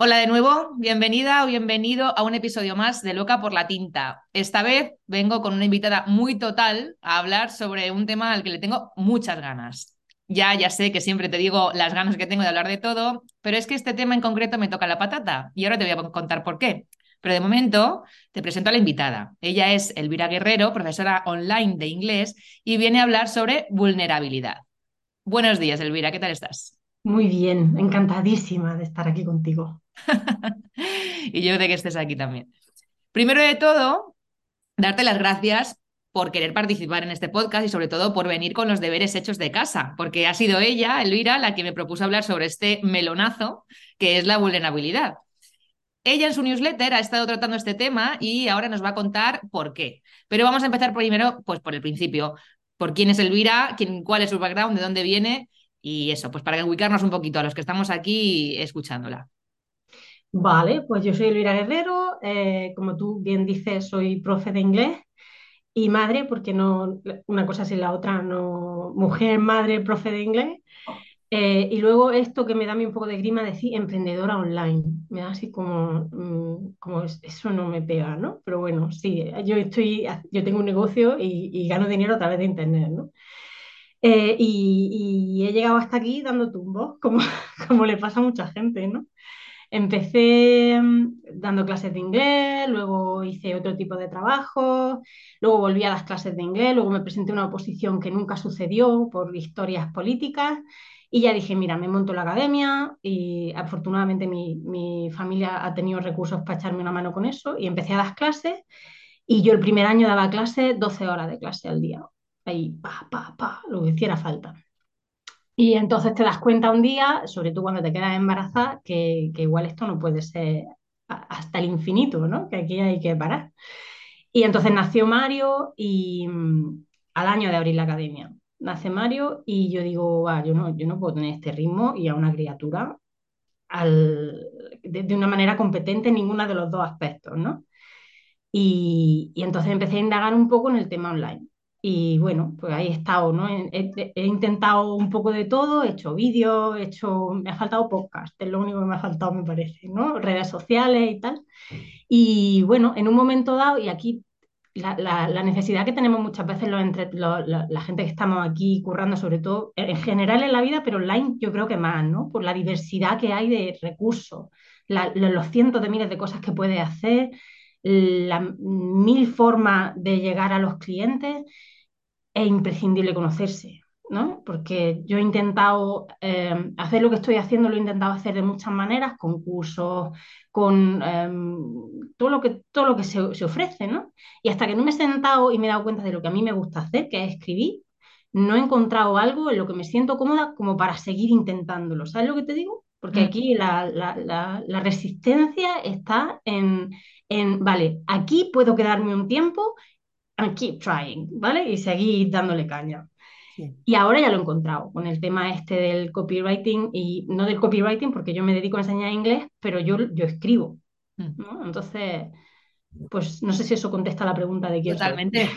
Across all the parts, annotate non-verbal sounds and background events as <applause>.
Hola de nuevo, bienvenida o bienvenido a un episodio más de Loca por la Tinta. Esta vez vengo con una invitada muy total a hablar sobre un tema al que le tengo muchas ganas. Ya, ya sé que siempre te digo las ganas que tengo de hablar de todo, pero es que este tema en concreto me toca la patata y ahora te voy a contar por qué. Pero de momento te presento a la invitada. Ella es Elvira Guerrero, profesora online de inglés, y viene a hablar sobre vulnerabilidad. Buenos días, Elvira, ¿qué tal estás? Muy bien, encantadísima de estar aquí contigo. <laughs> y yo de que estés aquí también. Primero de todo, darte las gracias por querer participar en este podcast y sobre todo por venir con los deberes hechos de casa, porque ha sido ella, Elvira, la que me propuso hablar sobre este melonazo que es la vulnerabilidad. Ella en su newsletter ha estado tratando este tema y ahora nos va a contar por qué. Pero vamos a empezar primero pues por el principio, por quién es Elvira, quién, cuál es su background, de dónde viene y eso, pues para ubicarnos un poquito a los que estamos aquí escuchándola. Vale, pues yo soy Elvira Guerrero, eh, como tú bien dices, soy profe de inglés y madre, porque no, una cosa sin la otra, no, mujer, madre, profe de inglés. Eh, y luego esto que me da a mí un poco de grima decir emprendedora online. Me da así como, mm, como eso no me pega, ¿no? Pero bueno, sí, yo estoy, yo tengo un negocio y, gano dinero a través de internet, ¿no? Eh, y, he llegado hasta aquí dando tumbos, como, <laughs> como le pasa a mucha gente, ¿no? Empecé mm, dando clases de inglés, luego hice otro tipo de trabajo, luego volví a las clases de inglés, luego me presenté una oposición que nunca sucedió por historias políticas y ya dije, mira, me monto la academia y afortunadamente mi, familia ha tenido recursos para echarme una mano con eso y empecé a dar clases y yo el primer año daba clases 12 horas de clase al día, ahí, pa, pa, pa, lo que hiciera falta. Y entonces te das cuenta un día, sobre todo cuando te quedas embarazada, que, igual esto no puede ser hasta el infinito, ¿no? Que aquí hay que parar. Y entonces nació Mario y mm, al año de abrir la academia. Nace Mario y yo digo, yo, no, yo no puedo tener este ritmo y a una criatura de, una manera competente en ninguno de los dos aspectos, ¿no? Y, y entonces empecé a indagar un poco en el tema online. Y bueno, pues ahí he estado, ¿no? He, intentado un poco de todo, he hecho vídeos, he hecho, me ha faltado podcast, es lo único que me ha faltado, me parece, ¿no? Redes sociales y tal. Y bueno, en un momento dado, y aquí la, la, necesidad que tenemos muchas veces los, entre, la, gente que estamos aquí currando, sobre todo en general en la vida, pero online yo creo que más, ¿no? Por la diversidad que hay de recursos, los cientos de miles de cosas que puedes hacer la mil formas de llegar a los clientes, es imprescindible conocerse, ¿no? Porque yo he intentado eh, hacer lo que estoy haciendo, lo he intentado hacer de muchas maneras, con cursos, con em, todo lo que, todo lo que se, ofrece, ¿no? Y hasta que no me he sentado y me he dado cuenta de lo que a mí me gusta hacer, que es escribir, no he encontrado algo en lo que me siento cómoda como para seguir intentándolo. ¿Sabes lo que te digo? Porque mm. aquí la resistencia está en, en, vale, aquí puedo quedarme un tiempo and keep trying, ¿vale? Y seguir dándole caña. Y ahora ya lo he encontrado con el tema este del copywriting y no del copywriting porque yo me dedico a enseñar inglés, pero yo, yo escribo, mm. ¿no? Entonces, pues no sé si eso contesta la pregunta de quién Totalmente,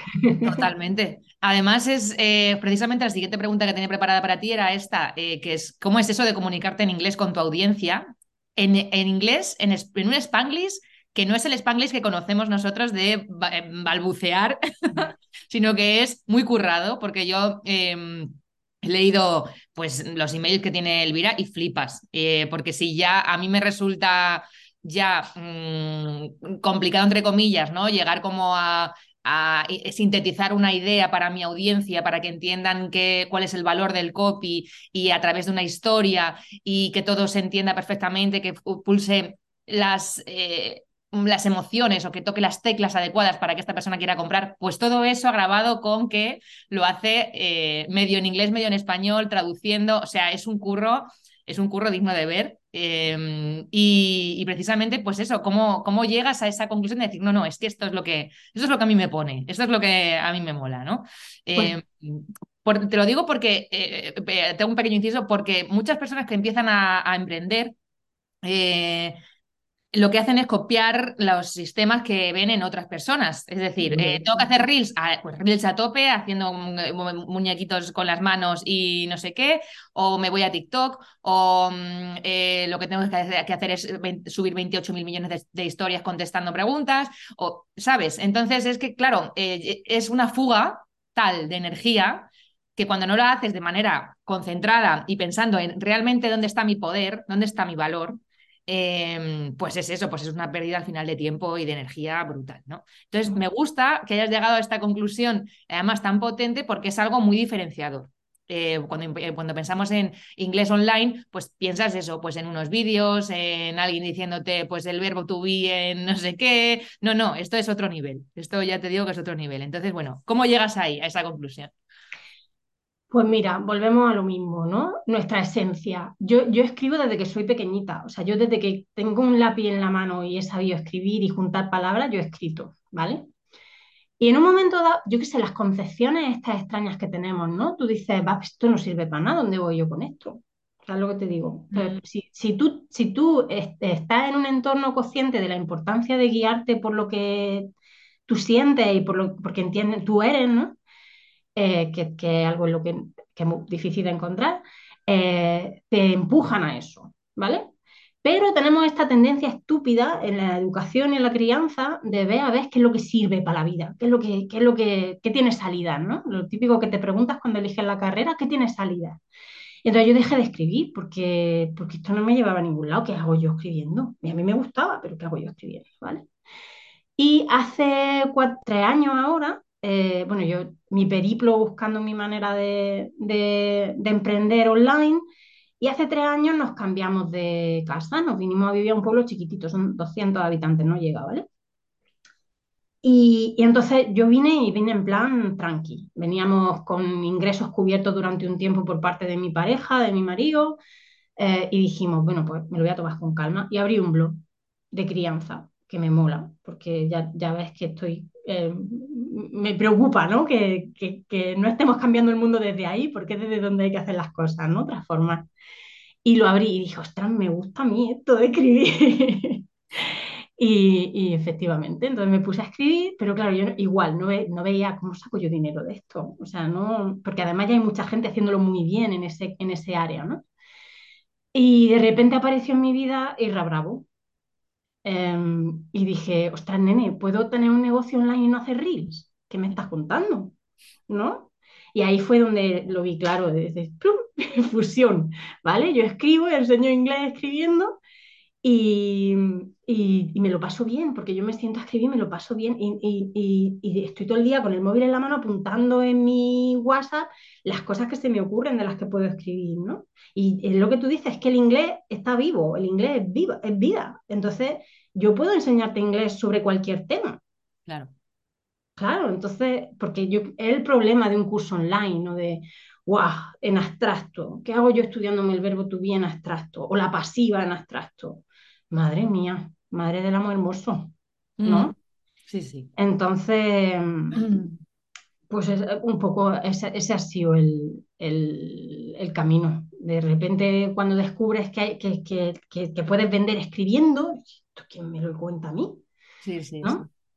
totalmente. Además, es eh, precisamente la siguiente pregunta que tenía preparada para ti era esta, eh, que es ¿cómo es eso de comunicarte en inglés con tu audiencia? En, en inglés, en, en un spanglish que no es el spanglish que conocemos nosotros de eh, balbucear, <laughs> sino que es muy currado, porque yo em, he leído pues, los emails que tiene Elvira y flipas, eh, porque si ya a mí me resulta ya mm, complicado entre comillas, ¿no? Llegar como a, a sintetizar una idea para mi audiencia, para que entiendan qué, cuál es el valor del copy y a través de una historia y que todo se entienda perfectamente, que pulse las, eh, las emociones o que toque las teclas adecuadas para que esta persona quiera comprar, pues todo eso agravado con que lo hace eh, medio en inglés, medio en español, traduciendo, o sea, es un curro, es un curro digno de ver. Em, y, precisamente, pues eso, ¿cómo, cómo llegas a esa conclusión de decir, no, no, es que esto es lo que, esto es lo que a mí me pone, esto es lo que a mí me mola, ¿no? Em, te lo digo porque, eh, tengo un pequeño inciso, porque muchas personas que empiezan a, a emprender, eh, lo que hacen es copiar los sistemas que ven en otras personas. Es decir, eh, tengo que hacer reels, a, pues reels a tope, haciendo muñequitos con las manos y no sé qué, o me voy a TikTok, o mm, eh, lo que tengo que hacer, es subir 28 mil millones de, historias contestando preguntas, o, ¿sabes? Entonces es que, claro, eh, es una fuga tal de energía que cuando no la haces de manera concentrada y pensando en realmente dónde está mi poder, dónde está mi valor, Em, pues es eso, pues es una pérdida al final de tiempo y de energía brutal, ¿no? Entonces, me gusta que hayas llegado a esta conclusión, además tan potente, porque es algo muy diferenciador. Eh, cuando, eh, cuando, pensamos en inglés online, pues piensas eso, pues en unos vídeos, en alguien diciéndote pues el verbo to be en no sé qué. No, no, esto es otro nivel. Esto ya te digo que es otro nivel. Entonces, bueno, ¿cómo llegas ahí, a esa conclusión? Pues mira, volvemos a lo mismo, ¿no? Nuestra esencia. Yo, yo escribo desde que soy pequeñita, o sea, yo desde que tengo un lápiz en la mano y he sabido escribir y juntar palabras, yo he escrito, ¿vale? Y en un momento dado, yo qué sé, las concepciones estas extrañas que tenemos, ¿no? Tú dices, va, esto no sirve para nada, ¿dónde voy yo con esto? ¿Sabes lo que te digo? Mm. si, si, tú, si tú estás en un entorno consciente de la importancia de guiarte por lo que tú sientes y por lo porque entiendes, tú eres, ¿no? Eh, que, es algo en lo que, es muy difícil de encontrar, eh, te empujan a eso, ¿vale? Pero tenemos esta tendencia estúpida en la educación y en la crianza de ver a ver qué es lo que sirve para la vida, qué es lo que, es lo que tiene salida, ¿no? Lo típico que te preguntas cuando eliges la carrera, ¿qué tiene salida? entonces yo dejé de escribir porque, porque esto no me llevaba a ningún lado. ¿Qué hago yo escribiendo? Y a mí me gustaba, pero ¿qué hago yo escribiendo? ¿Vale? Y hace cuatro, tres años ahora eh, bueno, yo mi periplo buscando mi manera de, emprender online y hace tres años nos cambiamos de casa, nos vinimos a vivir a un pueblo chiquitito, son 200 habitantes, no llega, ¿vale? Y, entonces yo vine y vine en plan tranqui. Veníamos con ingresos cubiertos durante un tiempo por parte de mi pareja, de mi marido, eh, y dijimos, bueno, pues me lo voy a tomar con calma. Y abrí un blog de crianza que me mola, porque ya, ya ves que estoy eh, me preocupa, ¿no? Que, no estemos cambiando el mundo desde ahí, porque es desde donde hay que hacer las cosas, ¿no? Otra forma. Y lo abrí y dije, ostras, me gusta a mí esto de escribir. <laughs> y, efectivamente, entonces me puse a escribir, pero claro, yo igual no, no, veía cómo saco yo dinero de esto. O sea, no, porque además ya hay mucha gente haciéndolo muy bien en ese, en ese área, ¿no? Y de repente apareció en mi vida Irra Bravo, Em, y dije, ostras, nene, ¿puedo tener un negocio online y no hacer reels? ¿Qué me estás contando? ¿No? Y ahí fue donde lo vi claro, desde <laughs> fusión, ¿vale? Yo escribo, enseño inglés escribiendo y, y, me lo paso bien, porque yo me siento a escribir, me lo paso bien y, y, estoy todo el día con el móvil en la mano apuntando en mi WhatsApp las cosas que se me ocurren de las que puedo escribir, ¿no? Y lo que tú dices es que el inglés está vivo, el inglés es, viva, es vida. Entonces, yo puedo enseñarte inglés sobre cualquier tema. Claro. Claro, entonces, porque yo, es el problema de un curso online, ¿no? De, wow, en abstracto. ¿Qué hago yo estudiándome el verbo to be en abstracto? O la pasiva en abstracto. Madre mía, madre del amor hermoso, ¿no? Mm. Sí, sí. Entonces, <clears throat> pues es un poco ese, ese ha sido el, el, camino. De repente, cuando descubres que, que, que, que, puedes vender escribiendo, ¿esto quién me lo cuenta a mí? Sí, sí,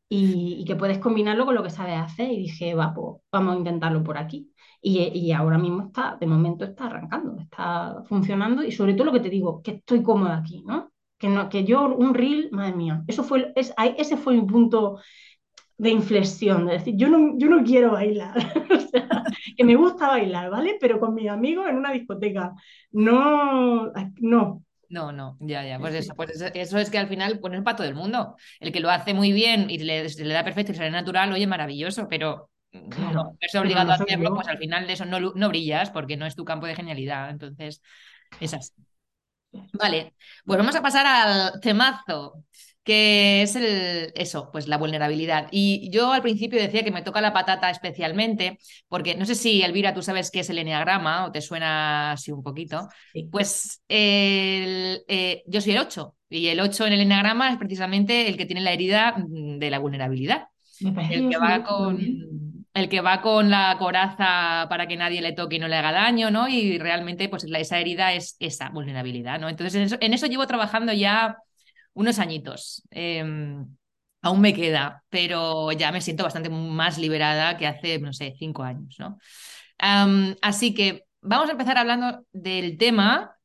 Y, y, que puedes combinarlo con lo que sabes hacer. Y dije, va, pues vamos a intentarlo por aquí. Y, y, ahora mismo está, de momento está arrancando, está funcionando. Y sobre todo lo que te digo, que estoy cómoda aquí, ¿no? Que, no, que yo, un reel, madre mía, eso fue, es, ese fue mi punto de inflexión, de decir, yo no, yo no quiero bailar, <laughs> o sea, que me gusta bailar, ¿vale? Pero con mis amigos en una discoteca, no, no, No, no, ya, ya. Pues eso, pues eso, es que al final pues no es para todo el mundo. El que lo hace muy bien y le, le da perfecto y sale natural, oye, maravilloso, pero claro, no es obligado a hacerlo, pues al final de eso no, no brillas porque no es tu campo de genialidad. Entonces, es así. Vale, pues vamos a pasar al temazo que es el, eso, pues la vulnerabilidad. Y yo al principio decía que me toca la patata especialmente, porque no sé si, Elvira, tú sabes qué es el enneagrama o te suena así un poquito. Pues eh, yo soy el 8 y el 8 en el enneagrama es precisamente el que tiene la herida mm, de la vulnerabilidad. el que va con el que va con la coraza para que nadie le toque y no le haga daño, ¿no? Y realmente, pues esa herida es esa vulnerabilidad, ¿no? Entonces, en eso llevo trabajando ya unos añitos. Em, aún me queda, pero ya me siento bastante más liberada que hace, no sé, cinco años, ¿no? así que vamos a empezar hablando del tema,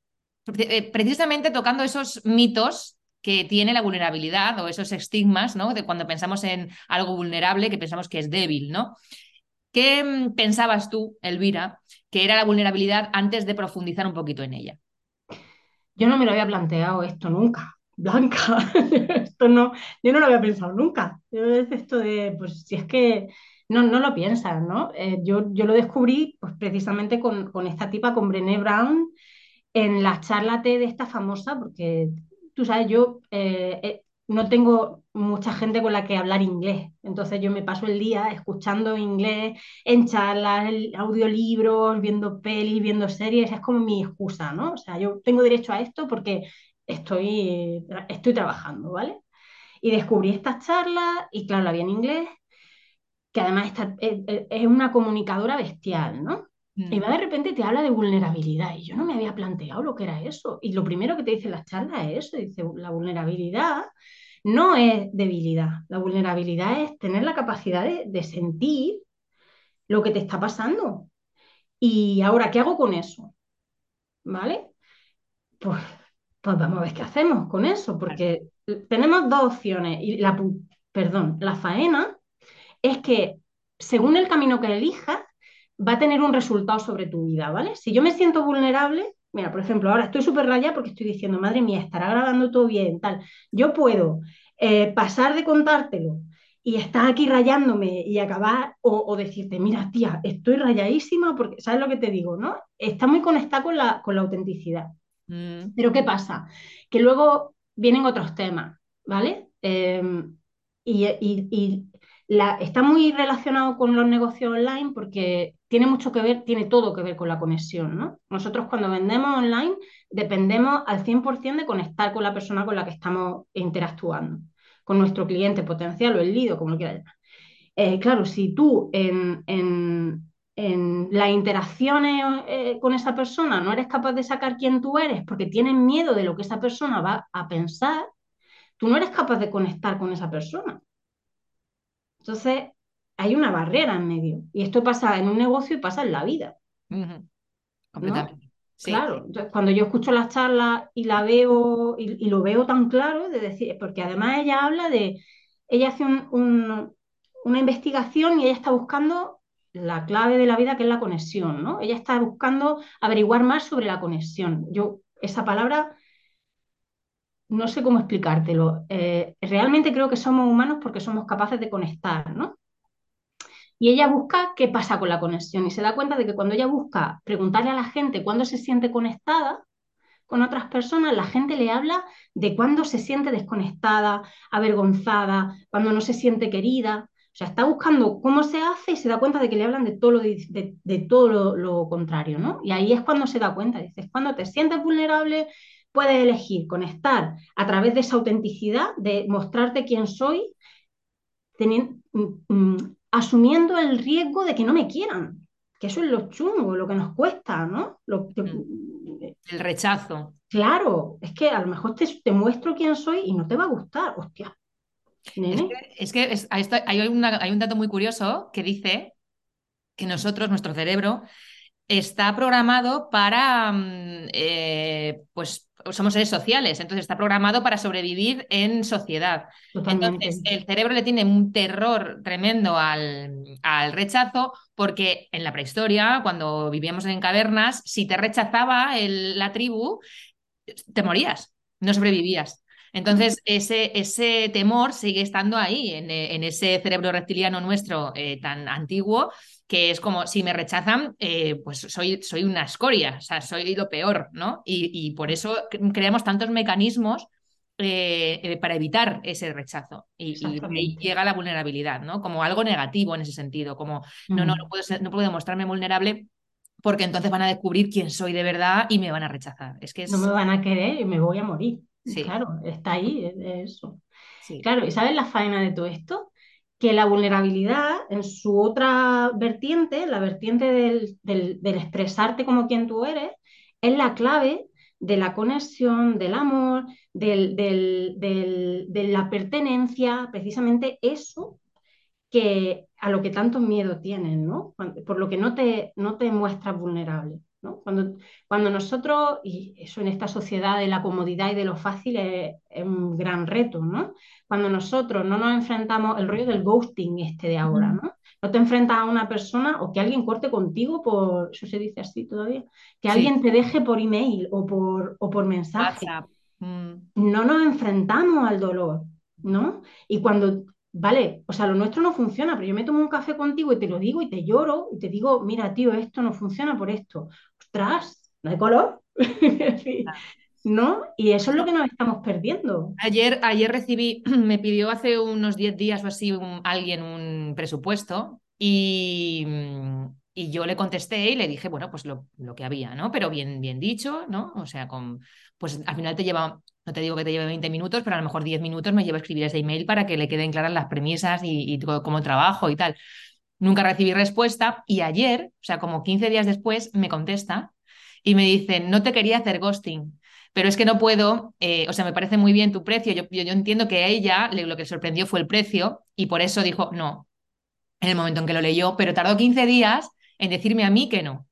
eh, precisamente tocando esos mitos que tiene la vulnerabilidad o esos estigmas, ¿no? De cuando pensamos en algo vulnerable, que pensamos que es débil, ¿no? ¿Qué mm, pensabas tú, Elvira, que era la vulnerabilidad antes de profundizar un poquito en ella? Yo no me lo había planteado esto nunca. Blanca, <laughs> esto no, yo no lo había pensado nunca. Es esto de, pues si es que no, no lo piensas, ¿no? Eh, yo, yo lo descubrí pues, precisamente con, con, esta tipa, con Brené Brown, en la charla T de esta famosa, porque tú sabes, yo eh, eh, no tengo mucha gente con la que hablar inglés, entonces yo me paso el día escuchando inglés en charlas, audiolibros, viendo pelis, viendo series, es como mi excusa, ¿no? O sea, yo tengo derecho a esto porque estoy, estoy trabajando, ¿vale? Y descubrí estas charlas y claro, la vi en inglés, que además es, una comunicadora bestial, ¿no? Y va mm. de repente te habla de vulnerabilidad y yo no me había planteado lo que era eso. Y lo primero que te dice la charla es eso, dice, la vulnerabilidad no es debilidad, la vulnerabilidad es tener la capacidad de, de sentir lo que te está pasando. Y ahora, ¿qué hago con eso? ¿Vale? Pues pues vamos a ver qué hacemos con eso, porque tenemos dos opciones. Y la, perdón, la faena es que según el camino que elijas, va a tener un resultado sobre tu vida, ¿vale? Si yo me siento vulnerable, mira, por ejemplo, ahora estoy súper rayada porque estoy diciendo, madre mía, estará grabando todo bien, tal. Yo puedo eh, pasar de contártelo y estar aquí rayándome y acabar, o, decirte, mira, tía, estoy rayadísima porque, ¿sabes lo que te digo, no? Está muy conectada con la, con la autenticidad. Mm. Pero ¿qué pasa? Que luego vienen otros temas, ¿vale? Em, y, está muy relacionado con los negocios online porque tiene mucho que ver, tiene todo que ver con la conexión, ¿no? Nosotros cuando vendemos online dependemos al 100% de conectar con la persona con la que estamos interactuando, con nuestro cliente potencial o el lido, como lo quieras llamar. Eh, claro, si tú en, en las interacciones eh, con esa persona no eres capaz de sacar quién tú eres porque tienes miedo de lo que esa persona va a pensar, tú no eres capaz de conectar con esa persona. Entonces, hay una barrera en medio. Y esto pasa en un negocio y pasa en la vida. Completamente. Claro, cuando yo escucho las charlas y la veo y, lo veo tan claro, de decir, porque además ella habla de, ella hace una investigación y ella está buscando la clave de la vida que es la conexión, ¿no? Ella está buscando averiguar más sobre la conexión. Yo, esa palabra, no sé cómo explicártelo. Eh, realmente creo que somos humanos porque somos capaces de conectar, ¿no? Y ella busca qué pasa con la conexión y se da cuenta de que cuando ella busca preguntarle a la gente cuándo se siente conectada con otras personas, la gente le habla de cuándo se siente desconectada, avergonzada, cuando no se siente querida. O sea, está buscando cómo se hace y se da cuenta de que le hablan de todo lo, de, todo lo, contrario, ¿no? Y ahí es cuando se da cuenta, dices, cuando te sientes vulnerable, puedes elegir conectar a través de esa autenticidad, de mostrarte quién soy, teniendo, mm, mm, asumiendo el riesgo de que no me quieran, que eso es lo chungo, lo que nos cuesta, ¿no? Mm. el rechazo. Claro, es que a lo mejor te, te, muestro quién soy y no te va a gustar, hostia, es que, hay, un dato muy curioso que dice que nosotros, nuestro cerebro, está programado para, eh, pues somos seres sociales, entonces está programado para sobrevivir en sociedad. Entonces, el cerebro le tiene un terror tremendo al, al, rechazo porque en la prehistoria, cuando vivíamos en cavernas, si te rechazaba la tribu, te morías, no sobrevivías. Entonces, ese, ese temor sigue estando ahí, en, en ese cerebro reptiliano nuestro eh, tan antiguo, que es como si me rechazan, eh, pues soy, soy una escoria, o sea, soy lo peor, ¿no? Y, y por eso creamos tantos mecanismos eh, para evitar ese rechazo. Y, llega la vulnerabilidad, ¿no? Como algo negativo en ese sentido, como no, no, no puedo, ser, no puedo demostrarme vulnerable porque entonces van a descubrir quién soy de verdad y me van a rechazar. Es que es... No me van a querer y me voy a morir. Sí. Claro, está ahí, es eso. Sí. Claro, ¿y sabes la faena de todo esto? Que la vulnerabilidad en su otra vertiente, la vertiente del, del, del expresarte como quien tú eres, es la clave de la conexión, del amor, del, del, del, de la pertenencia, precisamente eso que a lo que tanto miedo tienen, ¿no? Por lo que no te, no te muestras vulnerable. ¿No? Cuando, cuando nosotros, y eso en esta sociedad de la comodidad y de lo fácil es, es, un gran reto, ¿no? Cuando nosotros no nos enfrentamos, el rollo del ghosting este de ahora, ¿no? No te enfrentas a una persona o que alguien corte contigo por, eso se dice así todavía, que sí. alguien te deje por email o por, o por mensaje. Mm. No nos enfrentamos al dolor, ¿no? Y cuando vale, o sea, lo nuestro no funciona, pero yo me tomo un café contigo y te lo digo y te lloro y te digo, mira, tío, esto no funciona por esto. Ostras, no hay color. <laughs> ¿No? Y eso es lo que nos estamos perdiendo. Ayer, ayer recibí, <clears throat> me pidió hace unos 10 días o así un, alguien un presupuesto y, y, yo le contesté y le dije, bueno, pues lo, lo, que había, ¿no? Pero bien, bien dicho, ¿no? O sea, con, pues al final te lleva no te digo que te lleve 20 minutos, pero a lo mejor 10 minutos me lleva a escribir ese email para que le queden claras las premisas y, y cómo trabajo y tal. Nunca recibí respuesta y ayer, o sea, como 15 días después, me contesta y me dice, no te quería hacer ghosting, pero es que no puedo, eh, o sea, me parece muy bien tu precio, yo, yo, entiendo que a ella lo que sorprendió fue el precio y por eso dijo no, en el momento en que lo leyó, pero tardó 15 días en decirme a mí que no.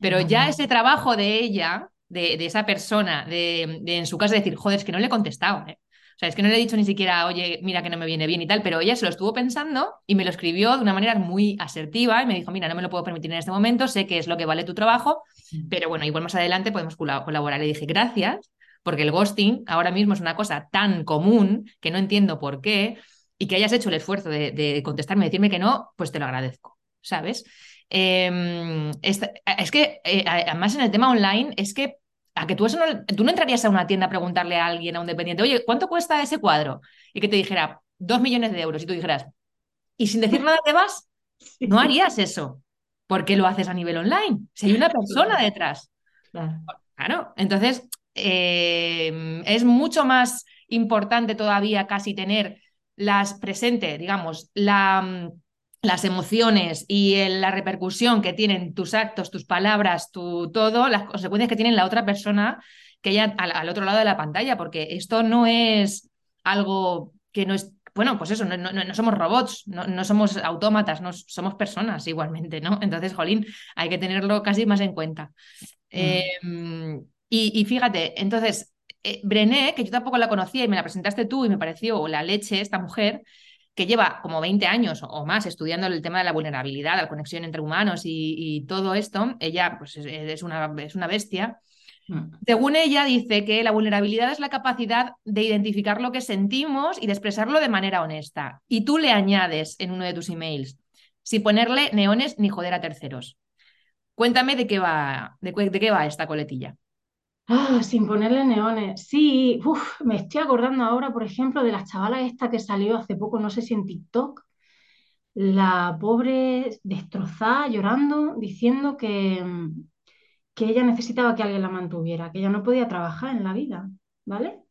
Pero ya ese trabajo de ella de, de esa persona, de, de, en su casa decir, joder, es que no le he contestado. ¿eh? O sea, es que no le he dicho ni siquiera, oye, mira que no me viene bien y tal, pero ella se lo estuvo pensando y me lo escribió de una manera muy asertiva y me dijo, mira, no me lo puedo permitir en este momento, sé que es lo que vale tu trabajo, pero bueno, igual más adelante podemos colaborar. Le dije, gracias, porque el ghosting ahora mismo es una cosa tan común que no entiendo por qué y que hayas hecho el esfuerzo de, de contestarme y decirme que no, pues te lo agradezco, ¿sabes? Eh, es, es, que, eh, además en el tema online, es que a que tú, eso no, tú no entrarías a una tienda a preguntarle a alguien, a un dependiente, oye, ¿cuánto cuesta ese cuadro? Y que te dijera, dos millones de euros, y tú dijeras, y sin decir nada te vas, <laughs> no harías eso. ¿Por qué lo haces a nivel online? Si hay una persona detrás. Claro. Entonces, eh, es mucho más importante todavía casi tener las presente, digamos, la las emociones y el, la repercusión que tienen tus actos, tus palabras, tu todo, las consecuencias que tiene la otra persona que haya al, al, otro lado de la pantalla, porque esto no es algo que no es, bueno, pues eso, no, no, no somos robots, no, no, somos autómatas, no somos personas igualmente, ¿no? Entonces, Jolín, hay que tenerlo casi más en cuenta. Mm. Eh, y, y, fíjate, entonces, eh, Brené, que yo tampoco la conocía y me la presentaste tú y me pareció la leche esta mujer, que lleva como 20 años o más estudiando el tema de la vulnerabilidad, la conexión entre humanos y, y todo esto, ella pues, es, es, una, es una bestia. Mm. Según ella, dice que la vulnerabilidad es la capacidad de identificar lo que sentimos y de expresarlo de manera honesta. Y tú le añades en uno de tus emails, sin ponerle neones ni joder a terceros. Cuéntame de qué va, de, de qué va esta coletilla. Ah, sin ponerle neones. Sí, uf, me estoy acordando ahora, por ejemplo, de la chavala esta que salió hace poco, no sé si en TikTok, la pobre destrozada, llorando, diciendo que, que ella necesitaba que alguien la mantuviera, que ella no podía trabajar en la vida, ¿vale?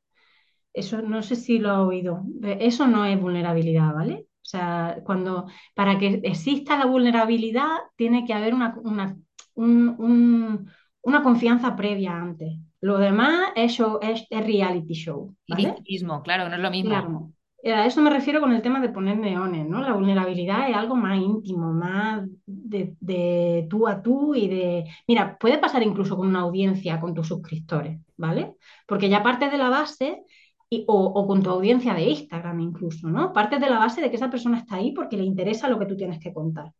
Eso no sé si lo ha oído. Eso no es vulnerabilidad, ¿vale? O sea, cuando para que exista la vulnerabilidad tiene que haber una, una, un, un, una confianza previa antes. Lo demás es, show, es, es reality show. ¿vale? mismo, claro, no es lo mismo. Claro. A eso me refiero con el tema de poner neones, ¿no? La vulnerabilidad es algo más íntimo, más de, de, tú a tú y de... Mira, puede pasar incluso con una audiencia, con tus suscriptores, ¿vale? Porque ya parte de la base, y, o, o, con tu audiencia de Instagram incluso, ¿no? Parte de la base de que esa persona está ahí porque le interesa lo que tú tienes que contar.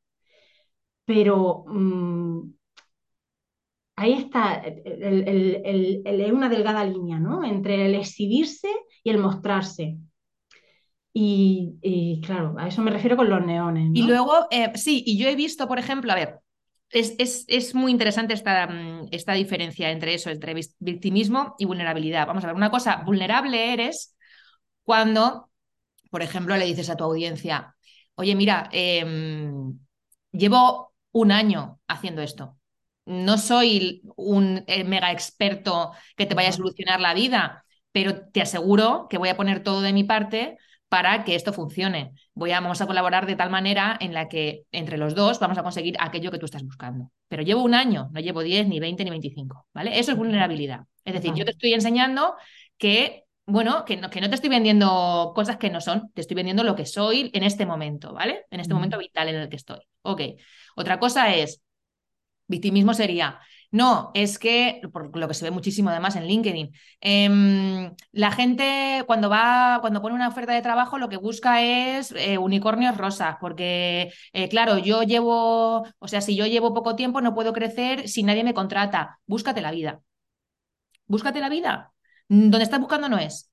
Pero mmm, ahí está el, una delgada línea, ¿no? Entre el exhibirse y el mostrarse. Y, claro, a eso me refiero con los neones. Y luego, eh, sí, y yo he visto, por ejemplo, a ver, es, muy interesante esta, esta, diferencia entre eso, entre victimismo y vulnerabilidad. Vamos a ver, una cosa, vulnerable eres cuando, por ejemplo, le dices a tu audiencia, oye, mira, em, llevo un año haciendo esto. No soy un eh, mega experto que te vaya a solucionar la vida, pero te aseguro que voy a poner todo de mi parte para que esto funcione. Voy a, vamos a colaborar de tal manera en la que entre los dos vamos a conseguir aquello que tú estás buscando. Pero llevo un año, no llevo 10, ni 20, ni 25, ¿vale? Eso es vulnerabilidad. Es decir, yo te estoy enseñando que, bueno, que no, que no te estoy vendiendo cosas que no son, te estoy vendiendo lo que soy en este momento, ¿vale? En este momento vital en el que estoy. Ok. Otra cosa es, victimismo sería, no, es que, por lo que se ve muchísimo además en LinkedIn, em, la gente cuando va, cuando pone una oferta de trabajo, lo que busca es eh, unicornios rosas, porque, eh, claro, yo llevo, o sea, si yo llevo poco tiempo, no puedo crecer si nadie me contrata. Búscate la vida. Búscate la vida. Donde estás buscando no es.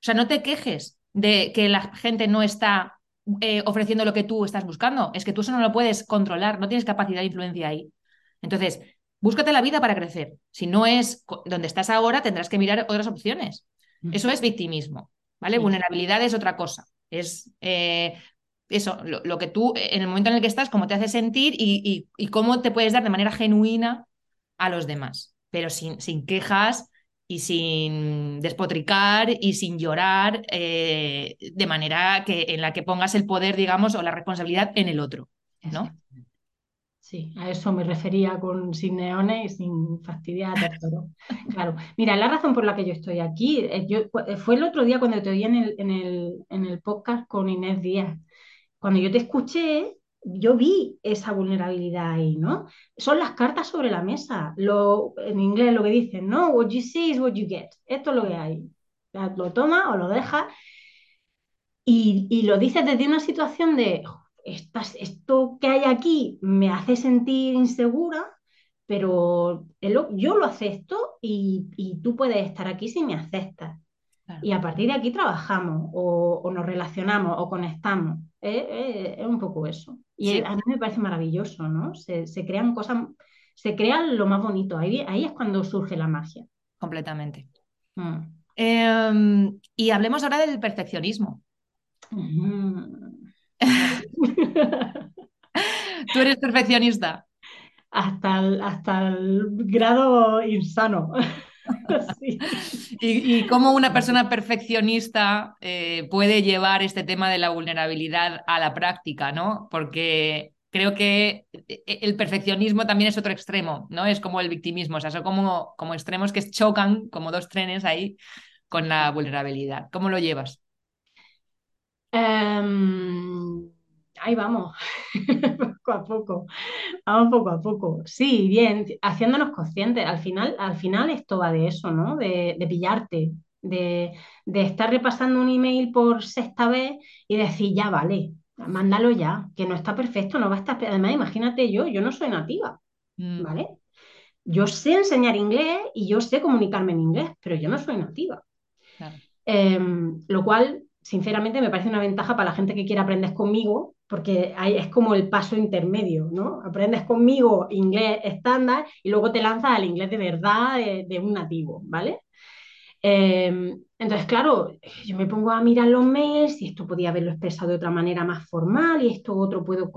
O sea, no te quejes de que la gente no está eh, ofreciendo lo que tú estás buscando. Es que tú eso no lo puedes controlar, no tienes capacidad de influencia ahí. Entonces, Búscate la vida para crecer. Si no es donde estás ahora, tendrás que mirar otras opciones. Eso es victimismo, ¿vale? Vulnerabilidad es otra cosa. Es eh, eso, lo, que tú, en el momento en el que estás, cómo te hace sentir y, cómo te puedes dar de manera genuina a los demás, pero sin, sin quejas y sin despotricar y sin llorar eh, de manera que, en la que pongas el poder, digamos, o la responsabilidad en el otro, ¿no? Sí, a eso me refería con sin neones y sin fastidiar a. Claro, mira, la razón por la que yo estoy aquí, eh, yo, eh, fue el otro día cuando te oí en el, en el, en el podcast con Inés Díaz. Cuando yo te escuché, yo vi esa vulnerabilidad ahí, ¿no? Son las cartas sobre la mesa. Lo, en inglés lo que dicen, ¿no? What you see is what you get. Esto es lo que hay. Lo toma o lo deja. Y, y lo dices desde una situación de, esto que hay aquí me hace sentir insegura, pero yo lo acepto y, tú puedes estar aquí si me aceptas. Y a partir de aquí trabajamos o, nos relacionamos o conectamos. Es, un poco eso. Y a mí me parece maravilloso, ¿no? Se, crean cosas, se crea lo más bonito. Ahí, ahí es cuando surge la magia. Completamente. Mm. Em, y hablemos ahora del perfeccionismo. <laughs> <laughs> Tú eres perfeccionista. Hasta el, hasta el grado insano. <laughs> ¿Y, cómo una persona perfeccionista eh, puede llevar este tema de la vulnerabilidad a la práctica, ¿no? Porque creo que eh, el perfeccionismo también es otro extremo, ¿no? Es como el victimismo, o sea, son como, como extremos que chocan como dos trenes ahí con la vulnerabilidad. ¿Cómo lo llevas? Em, ahí vamos, <laughs> poco a poco, vamos poco a poco. Sí, bien, haciéndonos conscientes. Al final, al final esto va de eso, ¿no? De, pillarte, de, estar repasando un email por sexta vez y decir, ya vale, mándalo ya, que no está perfecto, no va a estar. Además, imagínate yo, yo no soy nativa, mm. ¿vale? Yo sé enseñar inglés y yo sé comunicarme en inglés, pero yo no soy nativa. Em, lo cual sinceramente me parece una ventaja para la gente que quiere aprender conmigo, porque es como el paso intermedio, ¿no? Aprendes conmigo inglés estándar y luego te lanzas al inglés de verdad de, un nativo, ¿vale? Em, entonces, claro, yo me pongo a mirar los mails y esto podía haberlo expresado de otra manera más formal y esto otro puedo.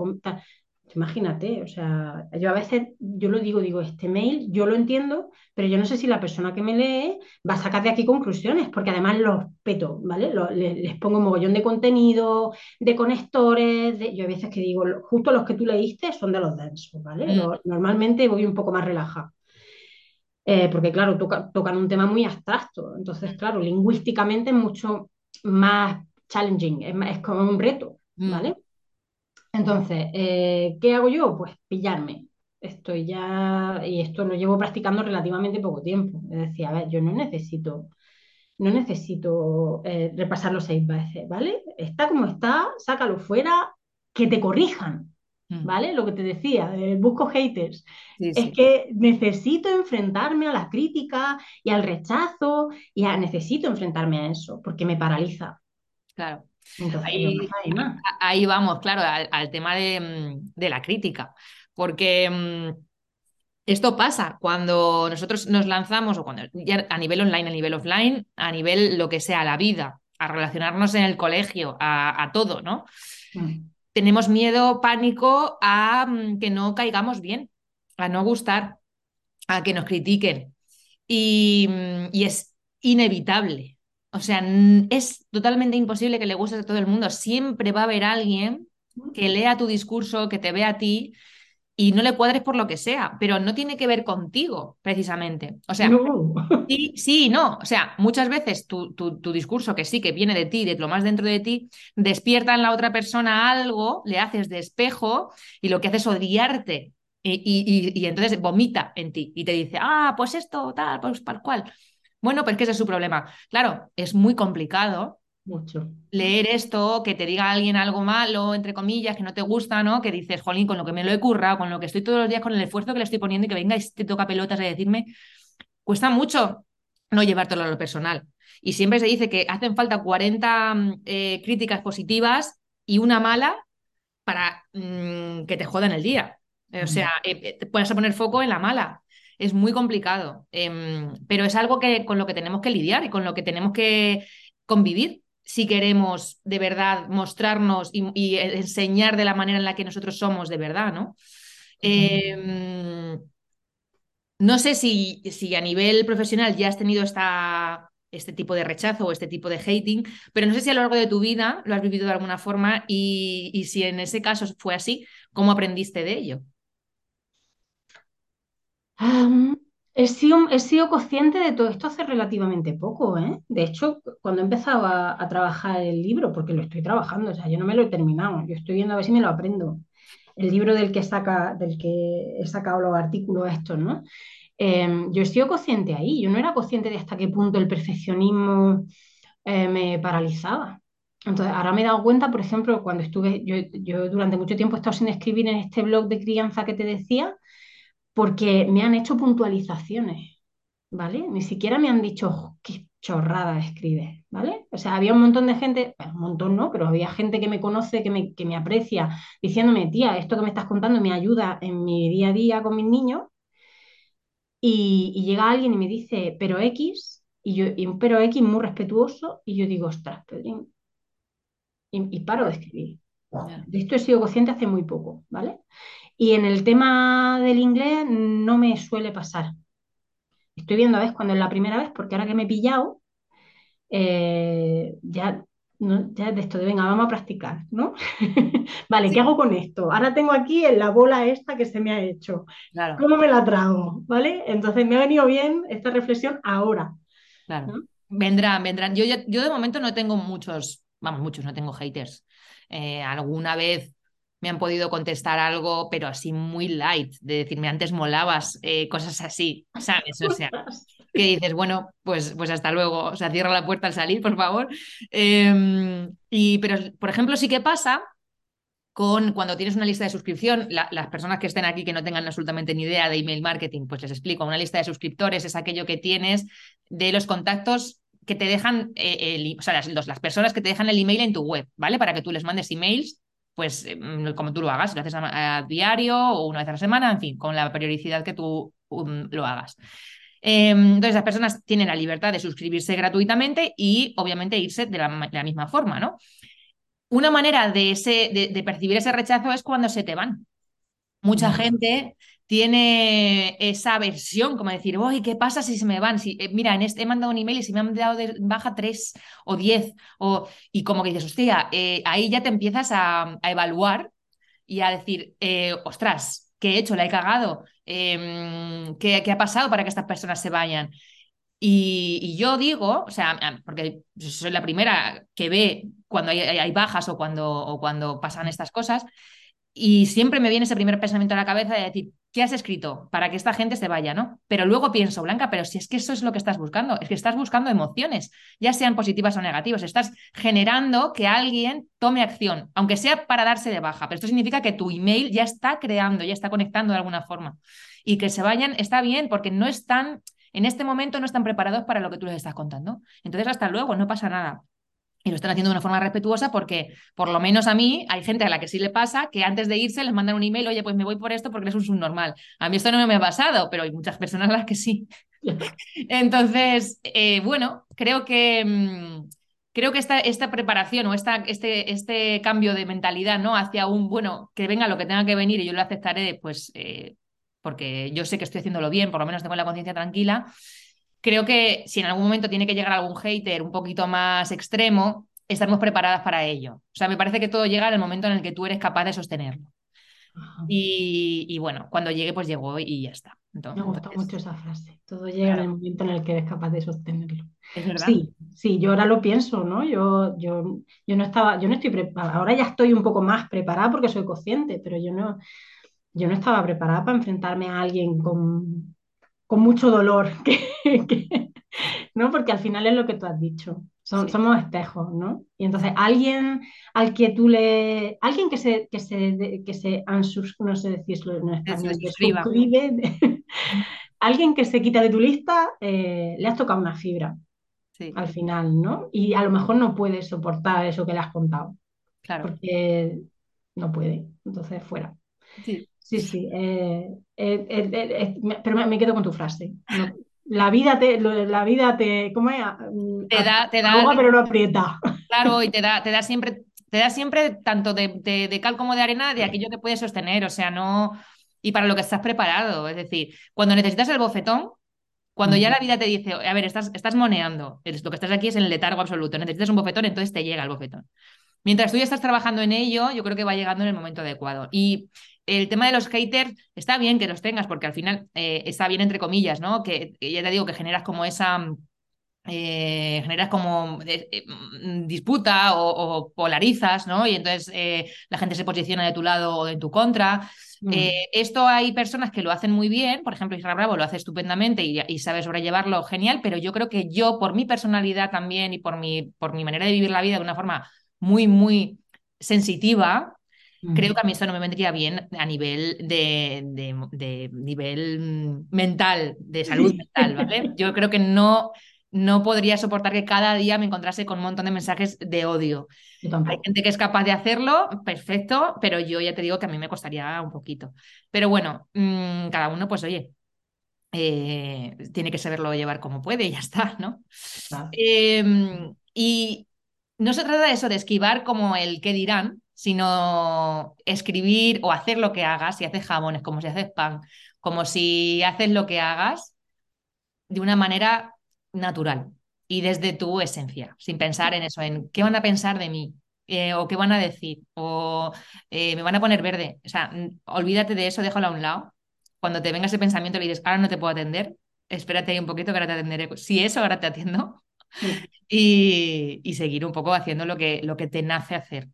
Imagínate, o sea, yo a veces, yo lo digo, digo, este mail yo lo entiendo, pero yo no sé si la persona que me lee va a sacar de aquí conclusiones, porque además los peto, ¿vale? les, pongo un mogollón de contenido, de conectores, de, yo a veces que digo, justo los que tú leíste son de los densos, ¿vale? Mm. normalmente voy un poco más relajada. Eh, porque claro, tocan un tema muy abstracto, entonces claro, lingüísticamente es mucho más challenging, es, es como un reto, mm. Entonces, eh, ¿qué hago yo? Pues pillarme. Estoy ya, y esto lo llevo practicando relativamente poco tiempo. Es decir, a ver, yo no necesito, no necesito eh, repasarlo seis veces, ¿vale? Está como está, sácalo fuera, que te corrijan. mm. ¿vale? Lo que te decía, busco haters. es que necesito enfrentarme a las críticas y al rechazo, y necesito enfrentarme a eso, porque me paraliza. Claro. Ahí, vamos, claro, al, tema de, de, la crítica, porque mm, esto pasa cuando nosotros nos lanzamos, o cuando ya a nivel online, a nivel offline, a nivel lo que sea, la vida, a relacionarnos en el colegio, a, todo, ¿no? Mm. Tenemos miedo, pánico a mm, que no caigamos bien, a no gustar, a que nos critiquen. Y, mm, y es inevitable. O sea, es totalmente imposible que le gustes a todo el mundo. Siempre va a haber alguien que lea tu discurso, que te vea a ti y no le cuadres por lo que sea, pero no tiene que ver contigo, precisamente. O sea, sí, sí, no. O sea, muchas veces tu, tu, discurso, que sí, que viene de ti, de lo más dentro de ti, despierta en la otra persona algo, le haces de espejo y lo que hace es odiarte. Y, y, y, entonces vomita en ti y te dice, ah, pues esto, tal, pues tal cual. Bueno, pues que ese es su problema. Claro, es muy complicado mucho. Leer esto, que te diga alguien algo malo, entre comillas, que no te gusta, ¿no? Que dices, jolín, con lo que me lo he currado, con lo que estoy todos los días, con el esfuerzo que le estoy poniendo y que venga y te toca pelotas de decirme, cuesta mucho no llevártelo a lo personal. Y siempre se dice que hacen falta 40 mm, eh, críticas positivas y una mala para mm, que te jodan el día. O sea, eh, eh, puedes poner foco en la mala. Es muy complicado, em, pero es algo que, con lo que tenemos que lidiar y con lo que tenemos que convivir si queremos de verdad mostrarnos y, enseñar de la manera en la que nosotros somos de verdad, ¿no? Em, no sé si, si, a nivel profesional ya has tenido esta, este tipo de rechazo o este tipo de hating, pero no sé si a lo largo de tu vida lo has vivido de alguna forma y si en ese caso fue así, ¿cómo aprendiste de ello? He sido, he sido, consciente de todo esto hace relativamente poco, ¿eh? De hecho, cuando he empezado a, trabajar el libro, porque lo estoy trabajando, o sea, yo no me lo he terminado, yo estoy viendo a ver si me lo aprendo. El libro del que, saca, del que he sacado los artículos estos, ¿no? Em, yo he sido consciente ahí, yo no era consciente de hasta qué punto el perfeccionismo eh, me paralizaba. Entonces, ahora me he dado cuenta, por ejemplo, cuando estuve, yo, yo durante mucho tiempo he estado sin escribir en este blog de crianza que te decía, porque me han hecho puntualizaciones, ¿vale? Ni siquiera me han dicho qué chorrada escribes, ¿vale? O sea, había un montón de gente, un montón no, pero había gente que me conoce, que me, que me aprecia, diciéndome, tía, esto que me estás contando me ayuda en mi día a día con mis niños. Y, llega alguien y me dice, pero X, y yo, y un pero X muy respetuoso, y yo digo, ostras, Pedrín, y, y paro de escribir. De esto he sido consciente hace muy poco, ¿vale? Y en el tema del inglés no me suele pasar. Estoy viendo a ver cuando es la primera vez, porque ahora que me he pillado, eh, ya, ya de esto de venga, vamos a practicar, ¿no? <laughs> vale, ¿qué hago con esto? Ahora tengo aquí en la bola esta que se me ha hecho. ¿Cómo me la trago? ¿Vale? Entonces me ha venido bien esta reflexión ahora. Claro. Vendrán, vendrán. Yo, yo de momento no tengo muchos, vamos, muchos, no tengo haters. Eh, alguna vez me han podido contestar algo, pero así muy light, de decirme antes molabas, eh, cosas así, ¿sabes? O sea, que dices, bueno, pues, pues hasta luego, o sea, cierra la puerta al salir, por favor. Em, y, pero, por ejemplo, sí que pasa con cuando tienes una lista de suscripción, las personas que estén aquí que no tengan absolutamente ni idea de email marketing, pues les explico, una lista de suscriptores es aquello que tienes de los contactos que te dejan, eh, o sea, las, las personas que te dejan el email en tu web, ¿vale? Para que tú les mandes emails pues em, como tú lo hagas, lo haces a, diario o una vez a la semana, en fin, con la periodicidad que tú um, lo hagas. Em, entonces, las personas tienen la libertad de suscribirse gratuitamente y obviamente irse de la, misma forma, ¿no? Una manera de, ese, de, percibir ese rechazo es cuando se te van. Mucha gente tiene esa versión, como decir, uy, ¿qué pasa si se me van? Si, eh, mira, en este, he mandado un email y si me han dado baja tres o diez, o, y como que dices, hostia, eh, ahí ya te empiezas a, evaluar y a decir, eh, ostras, ¿qué he hecho? ¿La he cagado? Em, ¿qué, ha pasado para que estas personas se vayan? Y, yo digo, o sea, porque soy la primera que ve cuando hay, bajas o cuando, o cuando pasan estas cosas, y siempre me viene ese primer pensamiento a la cabeza de decir, ¿qué has escrito para que esta gente se vaya, no? Pero luego pienso, Blanca, pero si es que eso es lo que estás buscando, es que estás buscando emociones, ya sean positivas o negativas, estás generando que alguien tome acción, aunque sea para darse de baja, pero esto significa que tu email ya está creando, ya está conectando de alguna forma. Y que se vayan está bien porque no están, en este momento no están preparados para lo que tú les estás contando. Entonces, hasta luego, no pasa nada. Y lo están haciendo de una forma respetuosa porque, por lo menos a mí, hay gente a la que sí le pasa que antes de irse les mandan un email, oye, pues me voy por esto porque eres un subnormal. A mí esto no me ha pasado, pero hay muchas personas a las que sí. <laughs> Entonces, eh, bueno, creo que, mm, creo que esta, esta preparación o esta, este, este cambio de mentalidad ¿no? hacia un, bueno, que venga lo que tenga que venir y yo lo aceptaré, pues eh, porque yo sé que estoy haciéndolo bien, por lo menos tengo la conciencia tranquila, creo que si en algún momento tiene que llegar algún hater un poquito más extremo, estaremos preparadas para ello. O sea, me parece que todo llega en el momento en el que tú eres capaz de sostenerlo. Y, bueno, cuando llegue, pues llegó y ya está. me gusta mucho esa frase. Todo llega en el momento en el que eres capaz de sostenerlo. ¿Es verdad? Sí, sí, yo ahora lo pienso, ¿no? Yo, yo, yo no estaba, yo no estoy preparada. Ahora ya estoy un poco más preparada porque soy consciente, pero yo no, yo no estaba preparada para enfrentarme a alguien con, con mucho dolor, <laughs> ¿no? Porque al final es lo que tú has dicho, somos espejos, ¿no? Y entonces alguien al que tú le, alguien que se, que se, que se no sé decirlo en español, que suscribe, <laughs> alguien que se quita de tu lista, eh, le has tocado una fibra al final, ¿no? Y a lo mejor no puede soportar eso que le has contado. Claro. Porque no puede, entonces fuera. Sí. Sí, sí. Eh, eh, eh, pero me, quedo con tu frase. la vida te, la vida te, ¿cómo es? Mm, te da, te da, pero no aprieta. Claro, y te da, te da <laughs> siempre, te da siempre tanto de, de, cal como de arena de aquello que puedes sostener, o sea, no, y para lo que estás preparado. Es decir, cuando necesitas el bofetón, cuando ya la vida te dice, a ver, estás, estás moneando, lo que estás aquí es en el letargo absoluto, necesitas un bofetón, entonces te llega el bofetón. Mientras tú ya estás trabajando en ello, yo creo que va llegando en el momento adecuado. Y el tema de los haters está bien que los tengas, porque al final eh, está bien entre comillas, ¿no? Que, ya te digo que generas como esa. Eh, generas como eh, mm, disputa o, polarizas, ¿no? Y entonces la gente se posiciona de tu lado o en tu contra. Mm. esto hay personas que lo hacen muy bien, por ejemplo, Israel Bravo lo hace estupendamente y, y, sabe sobrellevarlo genial, pero yo creo que yo, por mi personalidad también y por mi, por mi manera de vivir la vida de una forma muy, muy sensitiva, Creo que a mí esto no me vendría bien a nivel de, de, nivel mental, de salud <laughs> mental, ¿vale? Yo creo que no, no podría soportar que cada día me encontrase con un montón de mensajes de odio. Hay gente que es capaz de hacerlo, perfecto, pero yo ya te digo que a mí me costaría un poquito. Pero bueno, mm, cada uno, pues oye, eh, tiene que saberlo llevar como puede y ya está, ¿no? Em, y no se trata de eso, de esquivar como el qué dirán, sino escribir o hacer lo que hagas, si haces jamones, como si haces pan, como si haces lo que hagas de una manera natural y desde tu esencia, sin pensar en eso, en qué van a pensar de mí. Eh, o qué van a decir, o eh, me van a poner verde. O sea, olvídate de eso, déjalo a un lado. Cuando te venga ese pensamiento y dices, ahora no te puedo atender, espérate ahí un poquito que ahora te atenderé. Si eso, ahora te atiendo. <laughs> Y, y, seguir un poco haciendo lo que, lo que te nace hacer.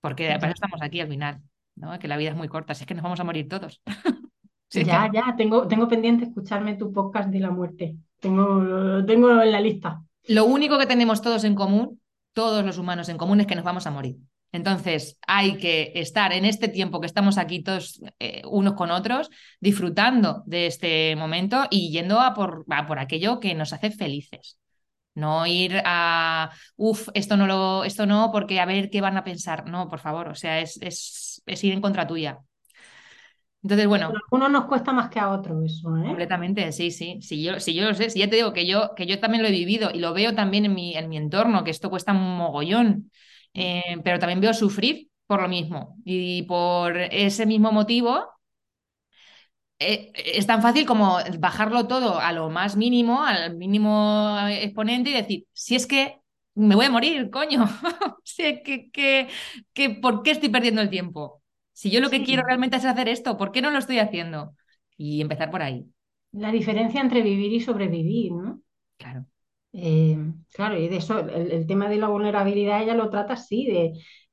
Porque para eso estamos aquí al final, ¿no? Que la vida es muy corta, si es que nos vamos a morir todos. <laughs> ya, ya, tengo, tengo pendiente escucharme tu podcast de la muerte. Tengo, tengo en la lista. Lo único que tenemos todos en común, todos los humanos en común, es que nos vamos a morir. Entonces, hay que estar en este tiempo que estamos aquí todos eh, unos con otros, disfrutando de este momento y yendo a por, a por aquello que nos hace felices. No ir a, uff, esto no lo, esto no, porque a ver qué van a pensar. No, por favor, o sea, es, es, es ir en contra tuya. Entonces, bueno. a uno nos cuesta más que a otro eso, ¿eh? Completamente, sí, sí. Si yo, si yo lo sé, si ya te digo que yo, que yo también lo he vivido y lo veo también en mi, en mi entorno, que esto cuesta un mogollón. Eh, pero también veo sufrir por lo mismo. Y por ese mismo motivo, eh, es tan fácil como bajarlo todo a lo más mínimo, al mínimo exponente y decir, si es que me voy a morir, coño, <laughs> si que, que, que, ¿por qué estoy perdiendo el tiempo? Si yo lo que quiero realmente es hacer esto, ¿por qué no lo estoy haciendo? Y empezar por ahí. La diferencia entre vivir y sobrevivir, ¿no? Claro. Eh, claro, y de eso, el, tema de la vulnerabilidad ella lo trata así, de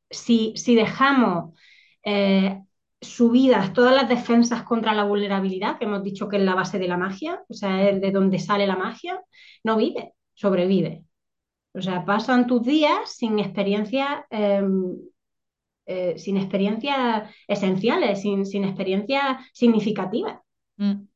si, si dejamos eh, subidas todas las defensas contra la vulnerabilidad, que hemos dicho que es la base de la magia, o sea, es de donde sale la magia, no vive, sobrevive. O sea, pasan tus días sin experiencias, em, eh, sin experiencias esenciales, sin, sin experiencias significativas. Mm.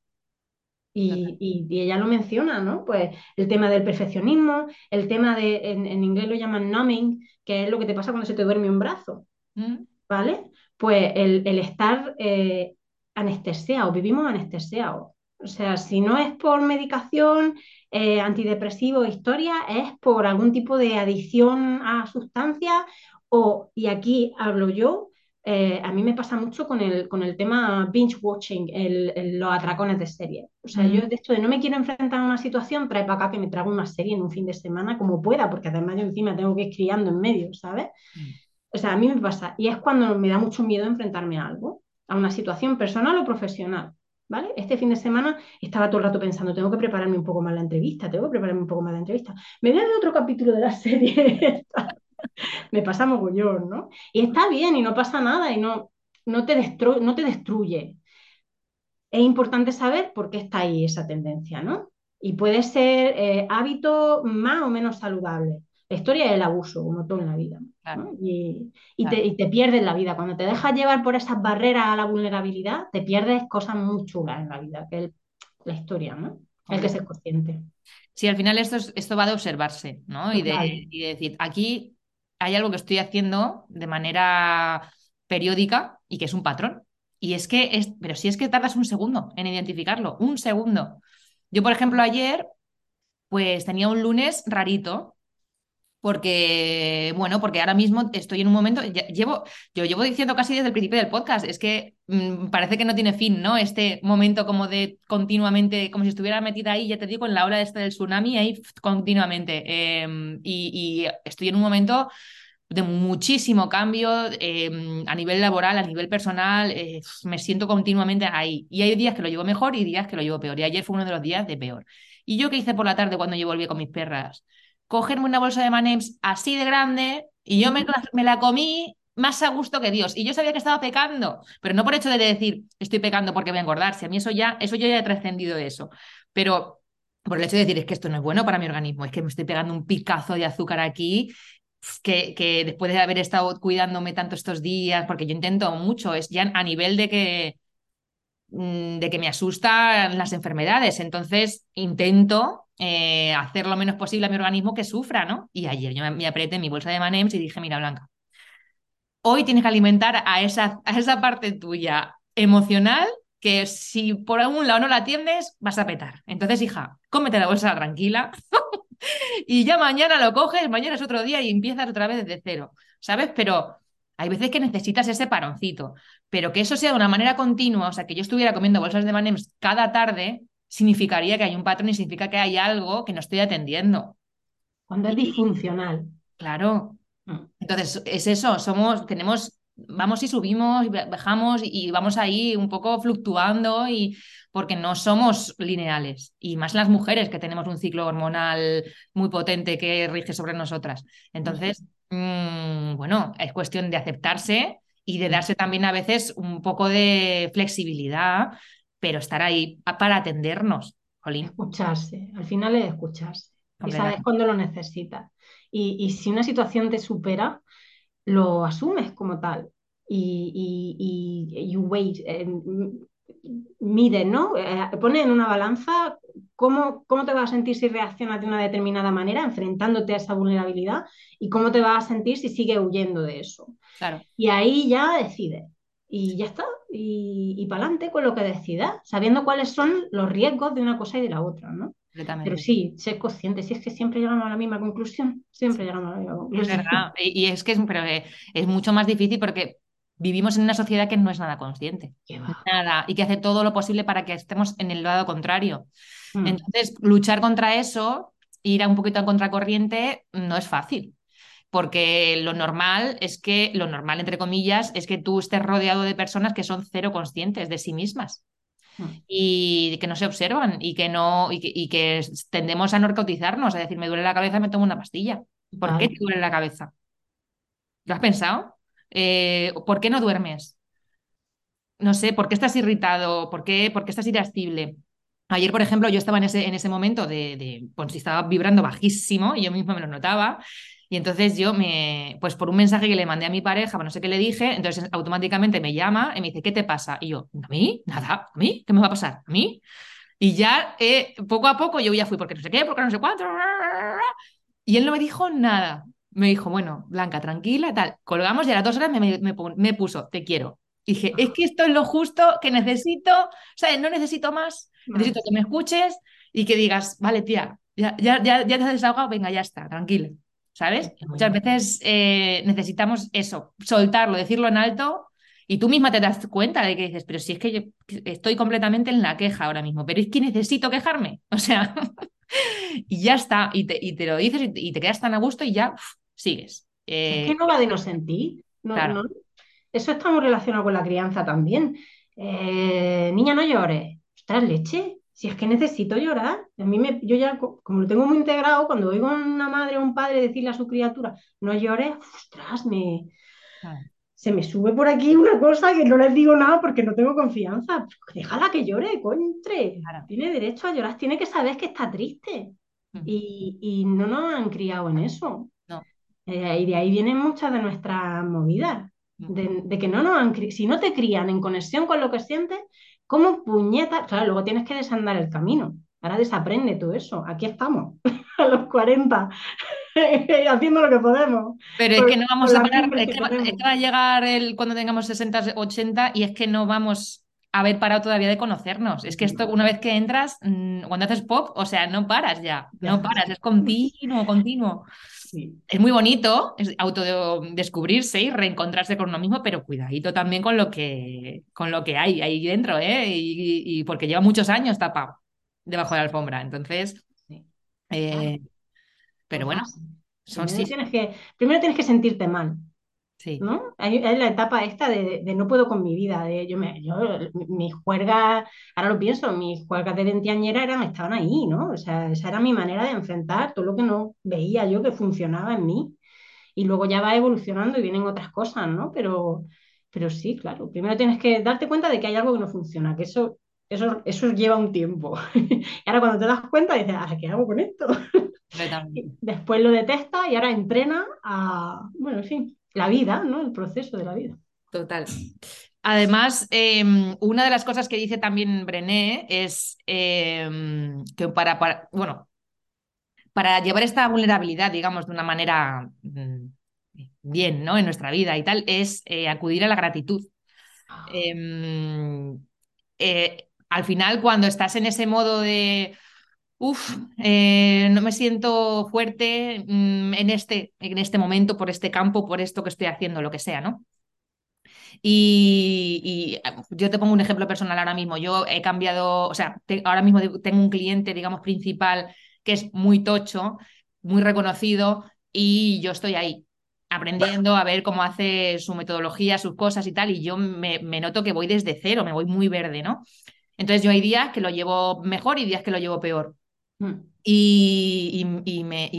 Y, ella lo menciona, ¿no? Pues el tema del perfeccionismo, el tema de, en, inglés lo llaman numbing, que es lo que te pasa cuando se te duerme un brazo, mm. ¿vale? Pues el, estar eh, anestesiado, vivimos anestesiados. O sea, si no es por medicación, eh, antidepresivo, historia, es por algún tipo de adicción a sustancias o, y aquí hablo yo, eh, a mí me pasa mucho con el, con el tema binge watching, los atracones de serie. O sea, yo de esto de no me quiero enfrentar a una situación, trae para acá que me trago una serie en un fin de semana como pueda, porque además yo encima tengo que ir criando en medio, ¿sabes? Mm. O sea, a mí me pasa. Y es cuando me da mucho miedo enfrentarme a algo, a una situación personal o profesional. ¿Vale? Este fin de semana estaba todo el rato pensando, tengo que prepararme un poco más la entrevista, tengo que prepararme un poco más la entrevista. Me voy a otro capítulo de la serie. <laughs> me pasa mogollón, ¿no? Y está bien y no pasa nada y no, no, te, no te destruye. Es importante saber por qué está ahí esa tendencia, ¿no? Y puede ser eh, hábito más o menos saludable. La historia es el abuso, como todo en la vida. Y, Te, y, te, pierdes la vida. Cuando te dejas llevar por esas barreras a la vulnerabilidad, te pierdes cosas muy chulas en la vida, que es la historia, ¿no? El que ser consciente. Sí, al final esto, esto va de observarse, ¿no? Y de, y de, decir, aquí hay algo que estoy haciendo de manera periódica y que es un patrón. Y es que, es, pero si es que tardas un segundo en identificarlo, un segundo. Yo, por ejemplo, ayer, pues tenía un lunes rarito, porque, bueno, porque ahora mismo estoy en un momento, llevo, yo llevo diciendo casi desde el principio del podcast, es que mm, parece que no tiene fin, ¿no? Este momento como de continuamente, como si estuviera metida ahí, ya te digo, en la ola este del tsunami, ahí continuamente. Em, y, estoy en un momento de muchísimo cambio em, a nivel laboral, a nivel personal, eh, me siento continuamente ahí. Y hay días que lo llevo mejor y días que lo llevo peor. Y ayer fue uno de los días de peor. ¿Y yo qué hice por la tarde cuando yo volví con mis perras? Cogerme una bolsa de manems así de grande y yo me, la comí más a gusto que Dios. Y yo sabía que estaba pecando, pero no por hecho de decir estoy pecando porque voy a engordarse. A mí eso ya, eso yo ya he trascendido de eso. Pero por el hecho de decir es que esto no es bueno para mi organismo, es que me estoy pegando un picazo de azúcar aquí. Que, que después de haber estado cuidándome tanto estos días, porque yo intento mucho, es ya a nivel de que, de que me asustan las enfermedades. Entonces intento eh, hacer lo menos posible a mi organismo que sufra, ¿no? Y ayer yo me, apreté mi bolsa de Manems y dije, mira, Blanca, hoy tienes que alimentar a esa, a esa parte tuya emocional que si por algún lado no la atiendes, vas a petar. Entonces, hija, cómete la bolsa tranquila <laughs> y ya mañana lo coges, mañana es otro día y empiezas otra vez desde cero, ¿sabes? Pero hay veces que necesitas ese paroncito, pero que eso sea de una manera continua, o sea, que yo estuviera comiendo bolsas de Manems cada tarde, significaría que hay un patrón y significa que hay algo que no estoy atendiendo. Cuando es disfuncional. Claro. Mm. Entonces, es eso, somos, tenemos, vamos y subimos y bajamos y vamos ahí un poco fluctuando y porque no somos lineales y más las mujeres que tenemos un ciclo hormonal muy potente que rige sobre nosotras. Entonces, mm, bueno, es cuestión de aceptarse y de darse también a veces un poco de flexibilidad pero estar ahí para atendernos. Escucharse, al final es escucharse. Y sabes cuándo lo necesitas. Y, si una situación te supera, lo asumes como tal. Y, y, you wait, eh, mide, ¿no? Eh, pone en una balanza cómo, cómo te vas a sentir si reaccionas de una determinada manera, enfrentándote a esa vulnerabilidad, y cómo te vas a sentir si sigues huyendo de eso. Claro. Y ahí ya decides y ya está, y, y para adelante con lo que decida, sabiendo cuáles son los riesgos de una cosa y de la otra, ¿no? Pero sí, ser consciente, si es que siempre llegamos a la misma conclusión, siempre llegamos a la misma conclusión. Es verdad, y, es que es, pero es mucho más difícil porque vivimos en una sociedad que no es nada consciente. Nada, y que hace todo lo posible para que estemos en el lado contrario. Mm. Entonces, luchar contra eso, ir a un poquito a contracorriente, no es fácil porque lo normal es que, lo normal entre comillas, es que tú estés rodeado de personas que son cero conscientes de sí mismas hmm. y que no se observan y que no y que, tendemos a narcotizarnos, a decir, me duele la cabeza, me tomo una pastilla. ¿Por qué te duele la cabeza? ¿Lo has pensado? Eh, ¿Por qué no duermes? no sé, ¿por qué estás irritado? ¿Por qué, por qué estás irascible? Ayer, por ejemplo, yo estaba en ese, en ese momento de, de, pues estaba vibrando bajísimo y yo misma me lo notaba. Y entonces yo me, pues por un mensaje que le mandé a mi pareja, no sé qué le dije, entonces automáticamente me llama y me dice, ¿qué te pasa? Y yo, ¿a mí? Nada, ¿a mí? ¿Qué me va a pasar? ¿A mí? Y ya eh, poco a poco yo ya fui porque no sé qué, porque no sé cuánto. Y él no me dijo nada. Me dijo, bueno, Blanca, tranquila, tal. Colgamos y a las dos horas me, me, me puso, te quiero. Y dije, es que esto es lo justo que necesito, sea, no necesito más, necesito que me escuches y que digas, vale, tía, ya, ya, ya, ya te has desahogado, venga, ya está, tranquila. ¿sabes? Muchas veces eh, necesitamos eso, soltarlo, decirlo en alto y tú misma te das cuenta de que dices, pero si es que yo estoy completamente en la queja ahora mismo, pero es que necesito quejarme, <laughs> o sea, y ya está, y te, y te lo dices y te, quedas tan a gusto y ya sigues. es que no va de no sentir, no, no, eso está muy relacionado con la crianza también. Eh, niña, no llores, estás leche, si es que necesito llorar, a mí me, yo ya, como lo tengo muy integrado, cuando oigo a una madre o un padre decirle a su criatura, no llores, ostras, me, se me sube por aquí una cosa que no les digo nada porque no tengo confianza. Déjala que llore, contre. Tiene derecho a llorar, tiene que saber que está triste. y, no nos han criado en eso. Eh, y de ahí vienen muchas de nuestras movidas. De, de, que no nos han si no te crían en conexión con lo que sientes, ¿Cómo puñeta? Claro, luego tienes que desandar el camino. Ahora desaprende todo eso. Aquí estamos, <laughs> a los 40, <laughs> haciendo lo que podemos. Pero es que no vamos a parar, es que, va, a llegar el, cuando tengamos 60, 80 y es que no vamos a haber parado todavía de conocernos. Es que esto, una vez que entras, mm, cuando haces pop, o sea, no paras ya, no paras, es continuo, continuo. Es muy bonito es autodescubrirse y reencontrarse con uno mismo, pero cuidadito también con lo que, con lo que hay ahí dentro, ¿eh? Y, porque lleva muchos años tapado debajo de la alfombra. Entonces, eh, pero bueno, son tienes que, primero tienes que sentirte mal. ¿No? Hay, la etapa esta de, no puedo con mi vida, de yo, me, yo mis juergas, ahora lo pienso, mis juergas de ventiañera eran, estaban ahí, ¿no? O sea, esa era mi manera de enfrentar todo lo que no veía yo que funcionaba en mí. Y luego ya va evolucionando y vienen otras cosas, ¿no? Pero, pero sí, claro, primero tienes que darte cuenta de que hay algo que no funciona, que eso, eso, eso lleva un tiempo. <laughs> y ahora cuando te das cuenta dices, ¿ahora qué hago con esto? <laughs> Después lo detesta y ahora entrena a, bueno, en fin, la vida, ¿no? El proceso de la vida. Total. Además, em, una de las cosas que dice también Brené es em, que para, bueno, para llevar esta vulnerabilidad, digamos, de una manera mm, bien, ¿no? En nuestra vida y tal, es eh, acudir a la gratitud. Ah. Em, eh, al final, cuando estás en ese modo de Uf, eh, no me siento fuerte mm, en, este, en este momento, por este campo, por esto que estoy haciendo, lo que sea, ¿no? Y, eh, yo te pongo un ejemplo personal ahora mismo. Yo he cambiado, o sea, ahora mismo tengo un cliente, digamos, principal que es muy tocho, muy reconocido, y yo estoy ahí aprendiendo a ver cómo hace su metodología, sus cosas y tal, y yo me, me noto que voy desde cero, me voy muy verde, ¿no? Entonces yo hay días que lo llevo mejor y días que lo llevo peor. Mm. Y, me,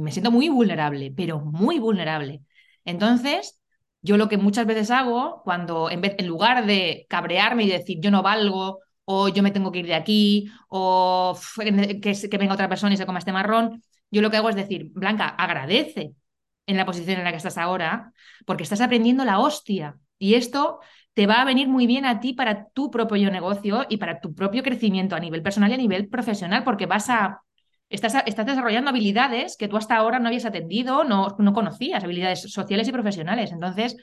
me, siento muy vulnerable, pero muy vulnerable. Entonces, yo lo que muchas veces hago, cuando en, vez, en lugar de cabrearme y decir yo no valgo, o yo me tengo que ir de aquí, o que, que venga otra persona y se coma este marrón, yo lo que hago es decir, Blanca, agradece en la posición en la que estás ahora, porque estás aprendiendo la hostia. Y esto te va a venir muy bien a ti para tu propio negocio y para tu propio crecimiento a nivel personal y a nivel profesional, porque vas a, estás, estás desarrollando habilidades que tú hasta ahora no habías atendido, no, no conocías, habilidades sociales y profesionales. Entonces,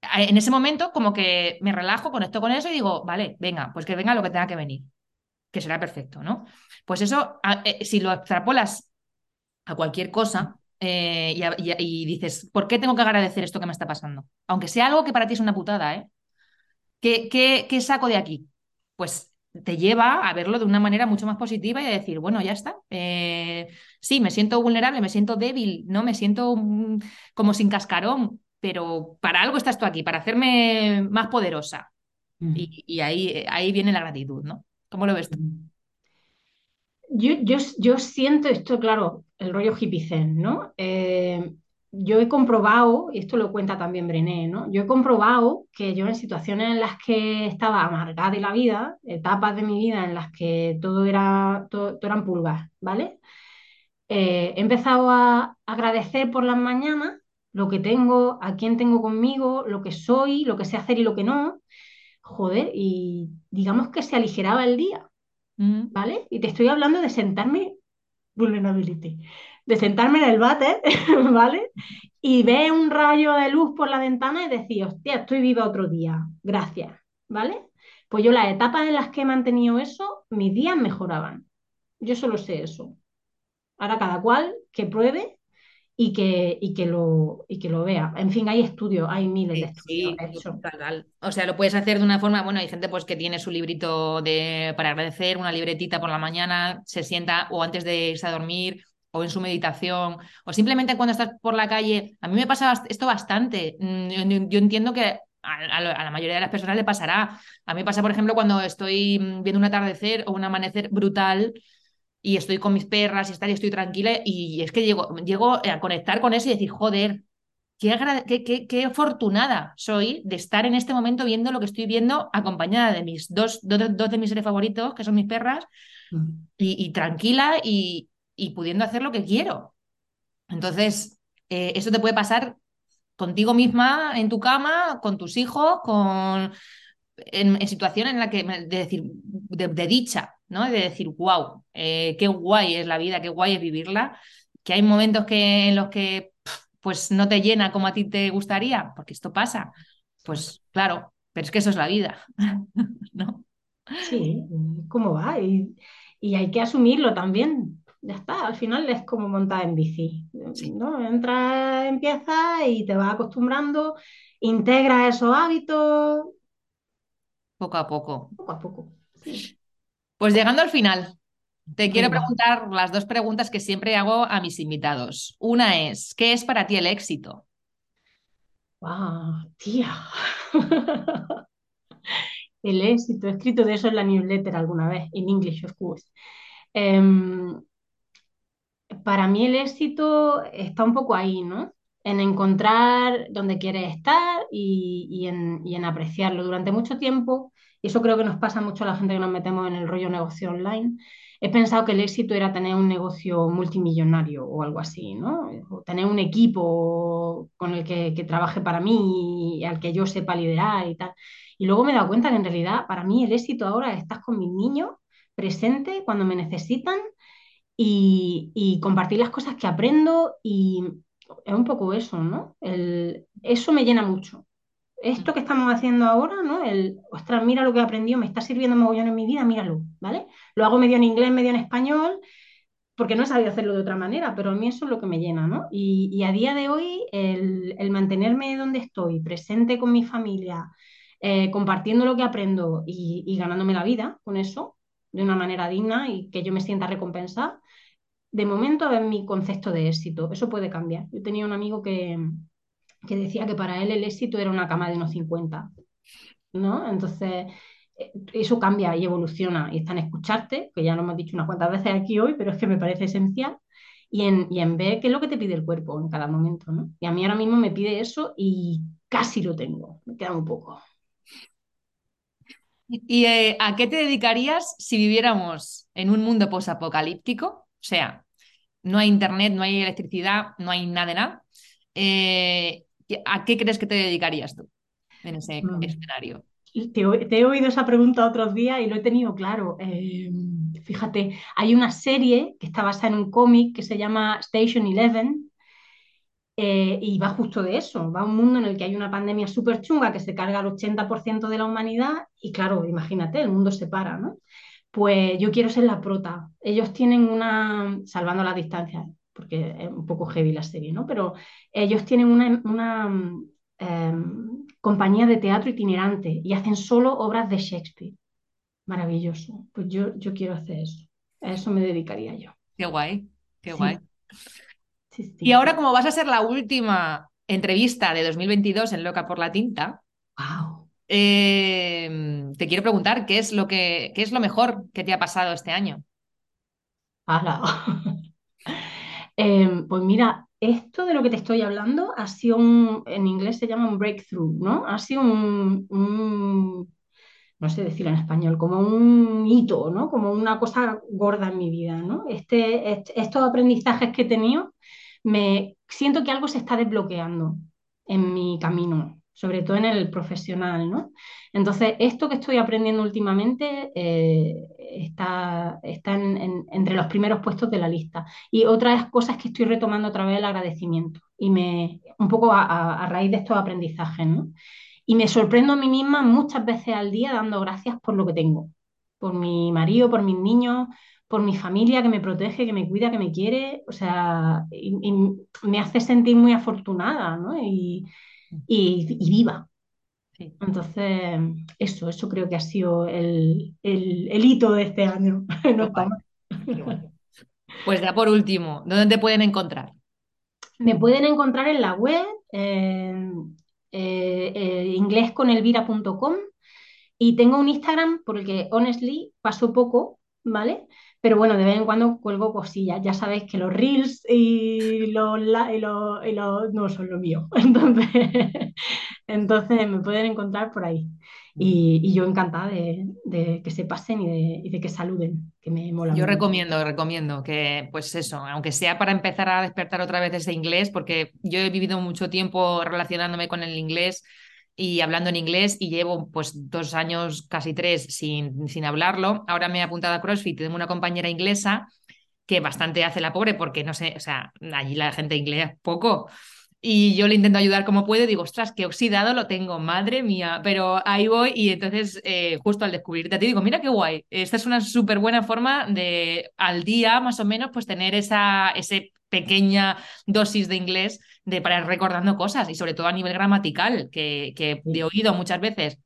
en ese momento como que me relajo, conecto con eso y digo, vale, venga, pues que venga lo que tenga que venir, que será perfecto, ¿no? Pues eso, eh, si lo extrapolas a cualquier cosa, eh, y, y, dices, ¿por qué tengo que agradecer esto que me está pasando? Aunque sea algo que para ti es una putada, ¿eh? ¿Qué, saco de aquí? Pues te lleva a verlo de una manera mucho más positiva y a decir, bueno, ya está. Eh, sí, me siento vulnerable, me siento débil, no me siento mm, como sin cascarón, pero para algo estás tú aquí, para hacerme más poderosa. Mm. Y, ahí, ahí viene la gratitud, ¿no? ¿Cómo lo ves tú? Mm. Yo, yo, yo siento esto, claro, el rollo hippie zen, ¿no? Eh, yo he comprobado, y esto lo cuenta también Brené, ¿no? Yo he comprobado que yo en situaciones en las que estaba amargada de la vida, etapas de mi vida en las que todo era, todo, eran pulgas, ¿vale? Eh, he empezado a agradecer por las mañanas lo que tengo, a quién tengo conmigo, lo que soy, lo que sé hacer y lo que no. Joder, y digamos que se aligeraba el día, Mm. ¿vale? Y te estoy hablando de sentarme, vulnerability, de sentarme en el váter, <laughs> ¿vale? Y ver un rayo de luz por la ventana y decir, hostia, estoy viva otro día, gracias, ¿vale? Pues yo las etapas en las que he mantenido eso, mis días mejoraban. Yo solo sé eso. Ahora cada cual que pruebe y que, y que, lo, y que lo vea. En fin, hay estudios, hay miles de estudios sí, total. O sea, lo puedes hacer de una forma, bueno, hay gente pues que tiene su librito de para agradecer, una libretita por la mañana, se sienta o antes de irse a dormir o en su meditación o simplemente cuando estás por la calle. A mí me pasa esto bastante. Mm, Yo, yo entiendo que a, la mayoría de las personas le pasará. A mí me pasa, por ejemplo, cuando estoy mm, viendo un atardecer o un amanecer brutal y estoy con mis perras y estar y estoy tranquila y es que llego, llego a conectar con eso y decir, joder, qué, qué, qué- qué afortunada soy de estar en este momento viendo lo que estoy viendo acompañada de mis dos, dos, dos de mis seres favoritos, que son mis perras, y, y tranquila y, y pudiendo hacer lo que quiero. Entonces, eh, eso te puede pasar contigo misma en tu cama, con tus hijos, con en, en situaciones en la que de decir de, de dicha, ¿no? De decir, wow, eh, qué guay es la vida, qué guay es vivirla, que hay momentos que en los que pues no te llena como a ti te gustaría, porque esto pasa. Pues claro, pero es que eso es la vida, <laughs> ¿no? Sí, ¿cómo va? Y, y hay que asumirlo también. Ya está, al final es como montar en bici, ¿no? Entras, empiezas y te vas acostumbrando, integras esos hábitos poco a poco. poco a poco. Sí. Pues llegando al final, te quiero preguntar las dos preguntas que siempre hago a mis invitados. Una es, ¿qué es para ti el éxito? ¡Wow, tía! <laughs> El éxito, he escrito de eso en la newsletter alguna vez, en English, of course. Em, para mí el éxito está un poco ahí, ¿no? En encontrar dónde quieres estar y, en, apreciarlo. Durante mucho tiempo, y eso creo que nos pasa mucho a la gente que nos metemos en el rollo negocio online, he pensado que el éxito era tener un negocio multimillonario o algo así, ¿no? O tener un equipo con el que, que trabaje para mí y al que yo sepa liderar y tal. Y luego me he dado cuenta que en realidad para mí el éxito ahora es estar con mis niños presente cuando me necesitan y, compartir las cosas que aprendo y es un poco eso, ¿no? Eso me llena mucho. Esto que estamos haciendo ahora, ¿no? El, ostras, mira lo que he aprendido, me está sirviendo mogollón en mi vida, míralo, ¿vale? Lo hago medio en inglés, medio en español, porque no he sabido hacerlo de otra manera, pero a mí eso es lo que me llena, ¿no? Y, a día de hoy, el, el mantenerme donde estoy, presente con mi familia, eh, compartiendo lo que aprendo y, y ganándome la vida con eso, de una manera digna y que yo me sienta recompensada, de momento es mi concepto de éxito. Eso puede cambiar. Yo tenía un amigo que, que decía que para él el éxito era una cama de unos 50, ¿no? Entonces, eh, eso cambia y evoluciona y está en escucharte, que ya lo hemos dicho unas cuantas veces aquí hoy, pero es que me parece esencial, y en, y en ver qué es lo que te pide el cuerpo en cada momento, ¿no? Y a mí ahora mismo me pide eso y casi lo tengo, me queda un poco. ¿Y eh, a qué te dedicarías si viviéramos en un mundo posapocalíptico? O sea, no hay internet, no hay electricidad, no hay nada de nada. Eh, ¿a qué crees que te dedicarías tú en ese Mm. escenario? Te, he- te he oído esa pregunta otros días y lo he tenido claro. Eh, fíjate, hay una serie que está basada en un cómic que se llama Station Eleven eh, y va justo de eso. Va a un mundo en el que hay una pandemia súper chunga que se carga al 80% de la humanidad y claro, imagínate, el mundo se para, ¿no? Pues yo quiero ser la prota. Ellos tienen una, salvando las distancias, porque es un poco heavy la serie, ¿no? Pero ellos tienen una, una em, compañía de teatro itinerante y hacen solo obras de Shakespeare. Maravilloso. Pues yo, yo quiero hacer eso. A eso me dedicaría yo. Qué guay, qué Sí, guay. sí, Y ahora, como vas a ser la última entrevista de 2022 en Loca por la Tinta, Wow. Eh, te quiero preguntar qué es lo que, qué es lo mejor que te ha pasado este año. <laughs> Em, pues mira, esto de lo que te estoy hablando ha sido un, en inglés se llama un breakthrough, ¿no? Ha sido un, un, no sé decirlo en español, como un hito, ¿no? Como una cosa gorda en mi vida, ¿no? Este, este- estos aprendizajes que he tenido, me siento que algo se está desbloqueando en mi camino, sobre todo en el profesional, ¿no? Entonces, esto que estoy aprendiendo últimamente eh, está, está en- en- entre los primeros puestos de la lista. Y otras cosas que estoy retomando a través del agradecimiento y me, un poco a, raíz de estos aprendizajes, ¿no? Y me sorprendo a mí misma muchas veces al día dando gracias por lo que tengo, por mi marido, por mis niños, por mi familia que me protege, que me cuida, que me quiere, o sea, me hace sentir muy afortunada, ¿no? Y, y- y viva. Sí. Entonces, eso, eso creo que ha sido el, el- el hito de este año. <laughs> No. Pues ya por último, ¿dónde te pueden encontrar? Me pueden encontrar en la web, en eh, eh, inglesconelvira.com y tengo un Instagram por el que, honestly, paso poco, ¿vale? Pero bueno, de vez en cuando cuelgo cosillas. Ya sabéis que los reels y los, y los- y los- no son lo mío. <laughs> Entonces, entonces me pueden encontrar por ahí. Y, y yo encantada de, de que se pasen y de, y de que saluden, que me mola Yo mucho. recomiendo, recomiendo que, pues eso, aunque sea para empezar a despertar otra vez ese inglés, porque yo he vivido mucho tiempo relacionándome con el inglés y hablando en inglés y llevo pues dos años, casi tres, sin, sin hablarlo. Ahora me he apuntado a CrossFit, tengo una compañera inglesa que bastante hace la pobre porque no sé, o sea, allí la gente inglés poco. Y yo le intento ayudar como puedo y digo, ostras, qué oxidado lo tengo, madre mía, pero ahí voy y entonces eh, justo al descubrirte a ti digo, mira qué guay, esta es una súper buena forma de al día más o menos pues tener esa ese pequeña dosis de inglés de para ir recordando cosas y sobre todo a nivel gramatical, que, que de oído muchas veces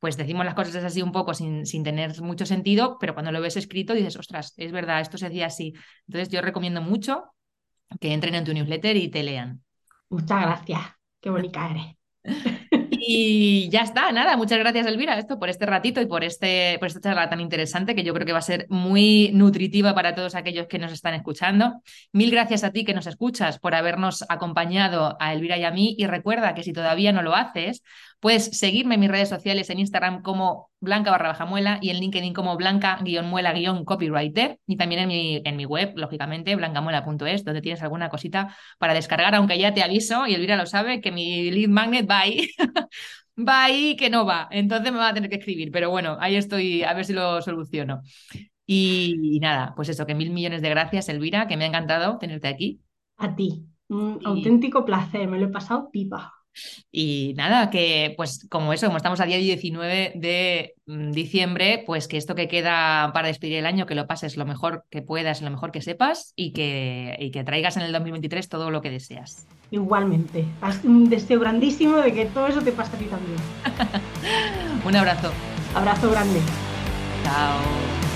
pues decimos las cosas así un poco sin, sin tener mucho sentido, pero cuando lo ves escrito dices, ostras, es verdad, esto se decía así. Entonces yo recomiendo mucho que entren en tu newsletter y te lean. Muchas gracias. Qué bonita eres. <laughs> Y ya está, nada, muchas gracias Elvira esto por este ratito y por este por esta charla tan interesante que yo creo que va a ser muy nutritiva para todos aquellos que nos están escuchando. Mil gracias a ti que nos escuchas por habernos acompañado a Elvira y a mí y recuerda que si todavía no lo haces, puedes seguirme en mis redes sociales en Instagram como Blanca barra baja muela y en LinkedIn como Blanca guion muela guion copywriter y también en mi, en mi web, lógicamente, blancamuela.es, donde tienes alguna cosita para descargar, aunque ya te aviso, y Elvira lo sabe, que mi lead magnet va <laughs> ahí va ahí que no va, entonces me va a tener que escribir, pero bueno, ahí estoy, a ver si lo soluciono. Y, y nada, pues eso, que mil millones de gracias, Elvira, que me ha encantado tenerte aquí. A ti. Un Y- auténtico placer. Me lo he pasado pipa. Y nada, que pues como eso, como estamos a día 19 de mm, diciembre, pues que esto que queda para despedir el año, que lo pases lo mejor que puedas, lo mejor que sepas y que, y que traigas en el 2023 todo lo que deseas. Igualmente. Un deseo grandísimo de que todo eso te pase a ti también. <laughs> Un abrazo. Abrazo grande. Chao.